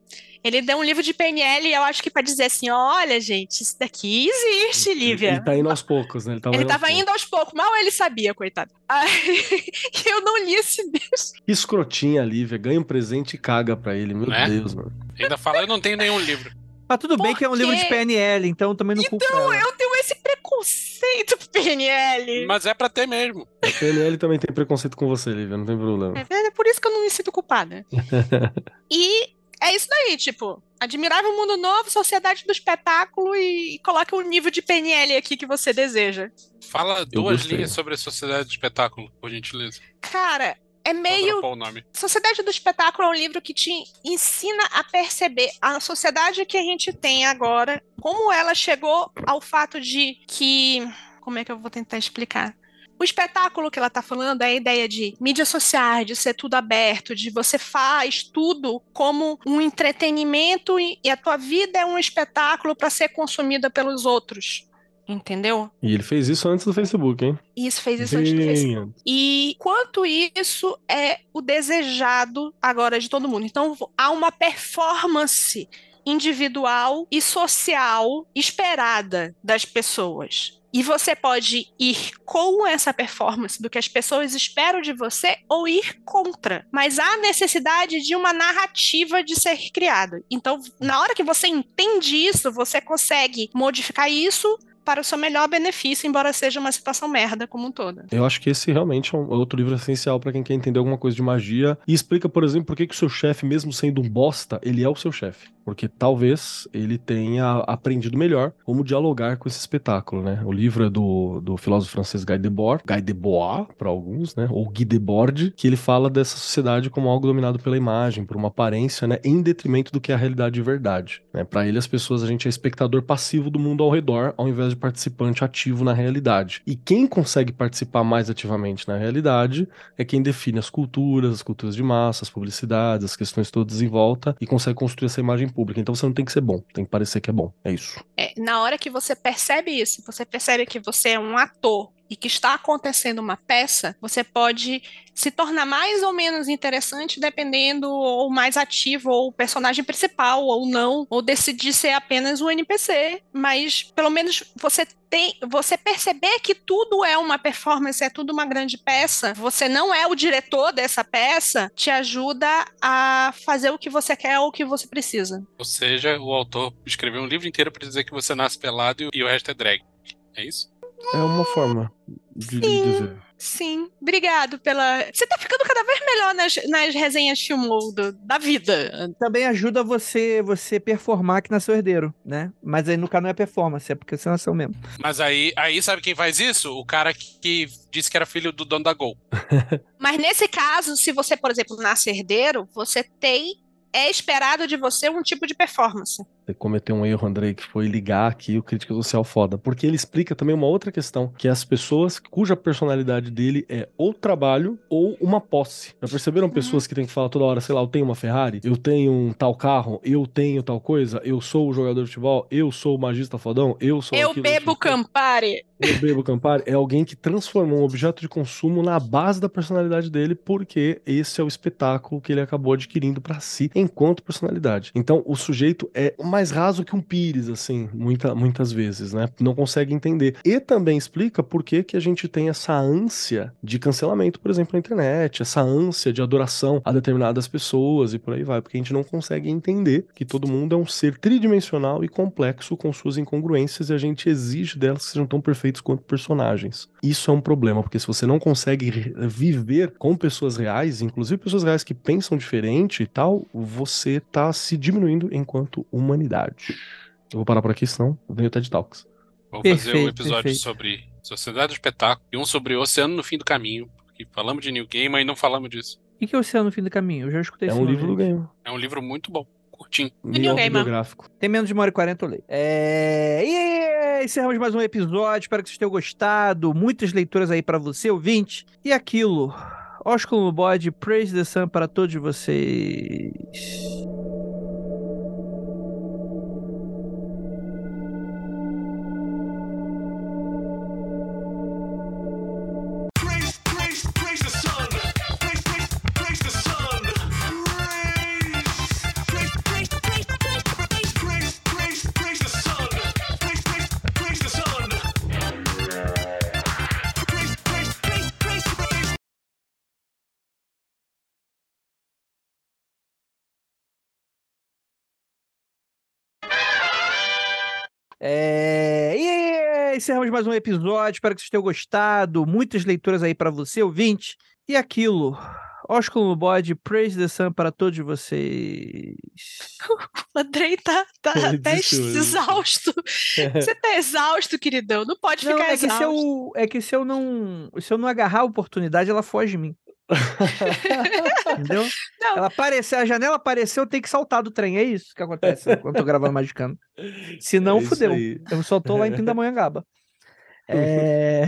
Ele deu um livro de PNL e eu acho que pra dizer assim, olha, gente, isso daqui existe, Lívia. Ele tá indo aos poucos, né? Ele, tava Ele indo aos tava poucos. indo aos poucos, mal ele sabia, coitado. Aí, eu não li esse livro. Que escrotinha, Lívia. Ganha um presente e caga pra ele. Meu Né? Deus, mano. Ainda fala, eu não tenho nenhum livro. Mas tudo bem Por que é um livro de? PNL, então também não culpa ela. Eu tenho esse preconceito PNL. Mas é pra ter mesmo. A PNL também tem preconceito com você, Lívia. Não tem problema. É por isso que eu não me sinto culpada. e é isso daí, tipo, Admirável Mundo Novo, Sociedade do Espetáculo e, e coloca o nível de PNL aqui que você deseja. Fala duas linhas sobre a sociedade do espetáculo, por gentileza. Cara, é meio dropar o nome. Sociedade do Espetáculo é um livro que te ensina a perceber a sociedade que a gente tem agora, como ela chegou ao fato de que. Como é que eu vou tentar explicar? O espetáculo que ela está falando é a ideia de mídias sociais, de ser tudo aberto, de você faz tudo como um entretenimento e, a tua vida é um espetáculo para ser consumida pelos outros. Entendeu? E ele fez isso antes do Facebook, hein? Isso fez isso antes do Facebook. E quanto isso é o desejado agora de todo mundo. Então há uma performance individual e social esperada das pessoas. E você pode ir com essa performance do que as pessoas esperam de você ou ir contra. Mas há necessidade de uma narrativa de ser criada. Então, na hora que você entende isso, você consegue modificar isso para o seu melhor benefício, embora seja uma situação merda como um todo. Eu acho que esse realmente é um outro livro essencial pra quem quer entender alguma coisa de magia e explica, por exemplo, por que, que o seu chefe, mesmo sendo um bosta, ele é o seu chefe. Porque talvez ele tenha aprendido melhor como dialogar com esse espetáculo, né? O livro é do, do filósofo francês Guy Debord, Guy Debord, para alguns, né? Ou Guy Debord, que ele fala dessa sociedade como algo dominado pela imagem, por uma aparência, né? Em detrimento do que é a realidade de verdade. Né? Para ele, as pessoas, a gente é espectador passivo do mundo ao redor, ao invés de participante ativo na realidade. E quem consegue participar mais ativamente na realidade é quem define as culturas, as culturas de massa, as publicidades, as questões todas em volta e consegue construir essa imagem pública. Então você não tem que ser bom, tem que parecer que é bom. É isso. É, na hora que você percebe isso, você percebe que você é um ator e que está acontecendo uma peça, você pode se tornar mais ou menos interessante dependendo ou mais ativo ou personagem principal ou não, ou decidir ser apenas um NPC, mas pelo menos você tem, você perceber que tudo é uma performance, é tudo uma grande peça, você não é o diretor dessa peça, te ajuda a fazer o que você quer ou o que você precisa. Ou seja, o autor escreveu um livro inteiro para dizer que você nasce pelado e o resto é drag. É isso? É uma forma de Sim. dizer. Sim, obrigado pela. Você tá ficando cada vez melhor nas, nas resenhas filmou do- da vida. Também ajuda você você performar que nasceu herdeiro, né? Mas aí no caso não é performance, é porque você nasceu mesmo. Mas aí, aí sabe quem faz isso? O cara que, que disse que era filho do dono da Gol. Mas nesse caso, se você, por exemplo, nasce herdeiro, você tem. É esperado de você um tipo de performance. Você cometeu um erro, Andrei, que foi ligar aqui o crítica social foda. Porque ele explica também uma outra questão, que é as pessoas cuja personalidade dele é ou trabalho ou uma posse. Já perceberam pessoas que tem que falar toda hora, sei lá, eu tenho uma Ferrari, eu tenho um tal carro, eu tenho tal coisa, eu sou o jogador de futebol, eu sou o magista fodão, eu sou Eu bebo. Campari. Eu bebo Campari é alguém que transformou um objeto de consumo na base da personalidade dele, porque esse é o espetáculo que ele acabou adquirindo pra si enquanto personalidade. Então, o sujeito é mais raso que um pires, assim, muita, muitas vezes, né? Não consegue entender. E também explica por que, que a gente tem essa ânsia de cancelamento, por exemplo, na internet, essa ânsia de adoração a determinadas pessoas e por aí vai, porque a gente não consegue entender que todo mundo é um ser tridimensional e complexo com suas incongruências e a gente exige delas que sejam tão perfeitos quanto personagens. Isso é um problema, porque se você não consegue viver com pessoas reais, inclusive pessoas reais que pensam diferente e tal, você tá se diminuindo enquanto humanidade. Eu vou parar por aqui, senão vem o TED Talks. Vou fazer um Perfeito, episódio perfeito. sobre Sociedade do Espetáculo e um sobre Oceano no Fim do Caminho. Porque falamos de New Game, mas não falamos disso. O que é o Oceano no Fim do Caminho? Eu já escutei É esse um nome, livro do game. É um livro muito bom, curtinho. New biográfico. Tem menos de uma hora e quarenta, eu leio. É... E encerramos mais um episódio. Espero que vocês tenham gostado. Muitas leituras aí pra você, ouvinte. E aquilo. Ósculo no bode, praise the sun para todos vocês. Encerramos mais um episódio. Espero que vocês tenham gostado. Muitas leituras aí pra você, ouvinte. E aquilo. Ósculo no bode, praise the sun para todos vocês. O Andrei tá, tá até exausto. Você tá exausto, queridão. Não pode Não, ficar é que, se exausto. eu, é que se eu não se eu não agarrar a oportunidade, ela foge de mim. Entendeu? Não. Ela aparecer, a janela apareceu, eu tenho que saltar do trem. É isso que acontece quando eu tô gravando Magicano. Se não, É fudeu. aí. Eu só tô lá em Pindamonhangaba. É...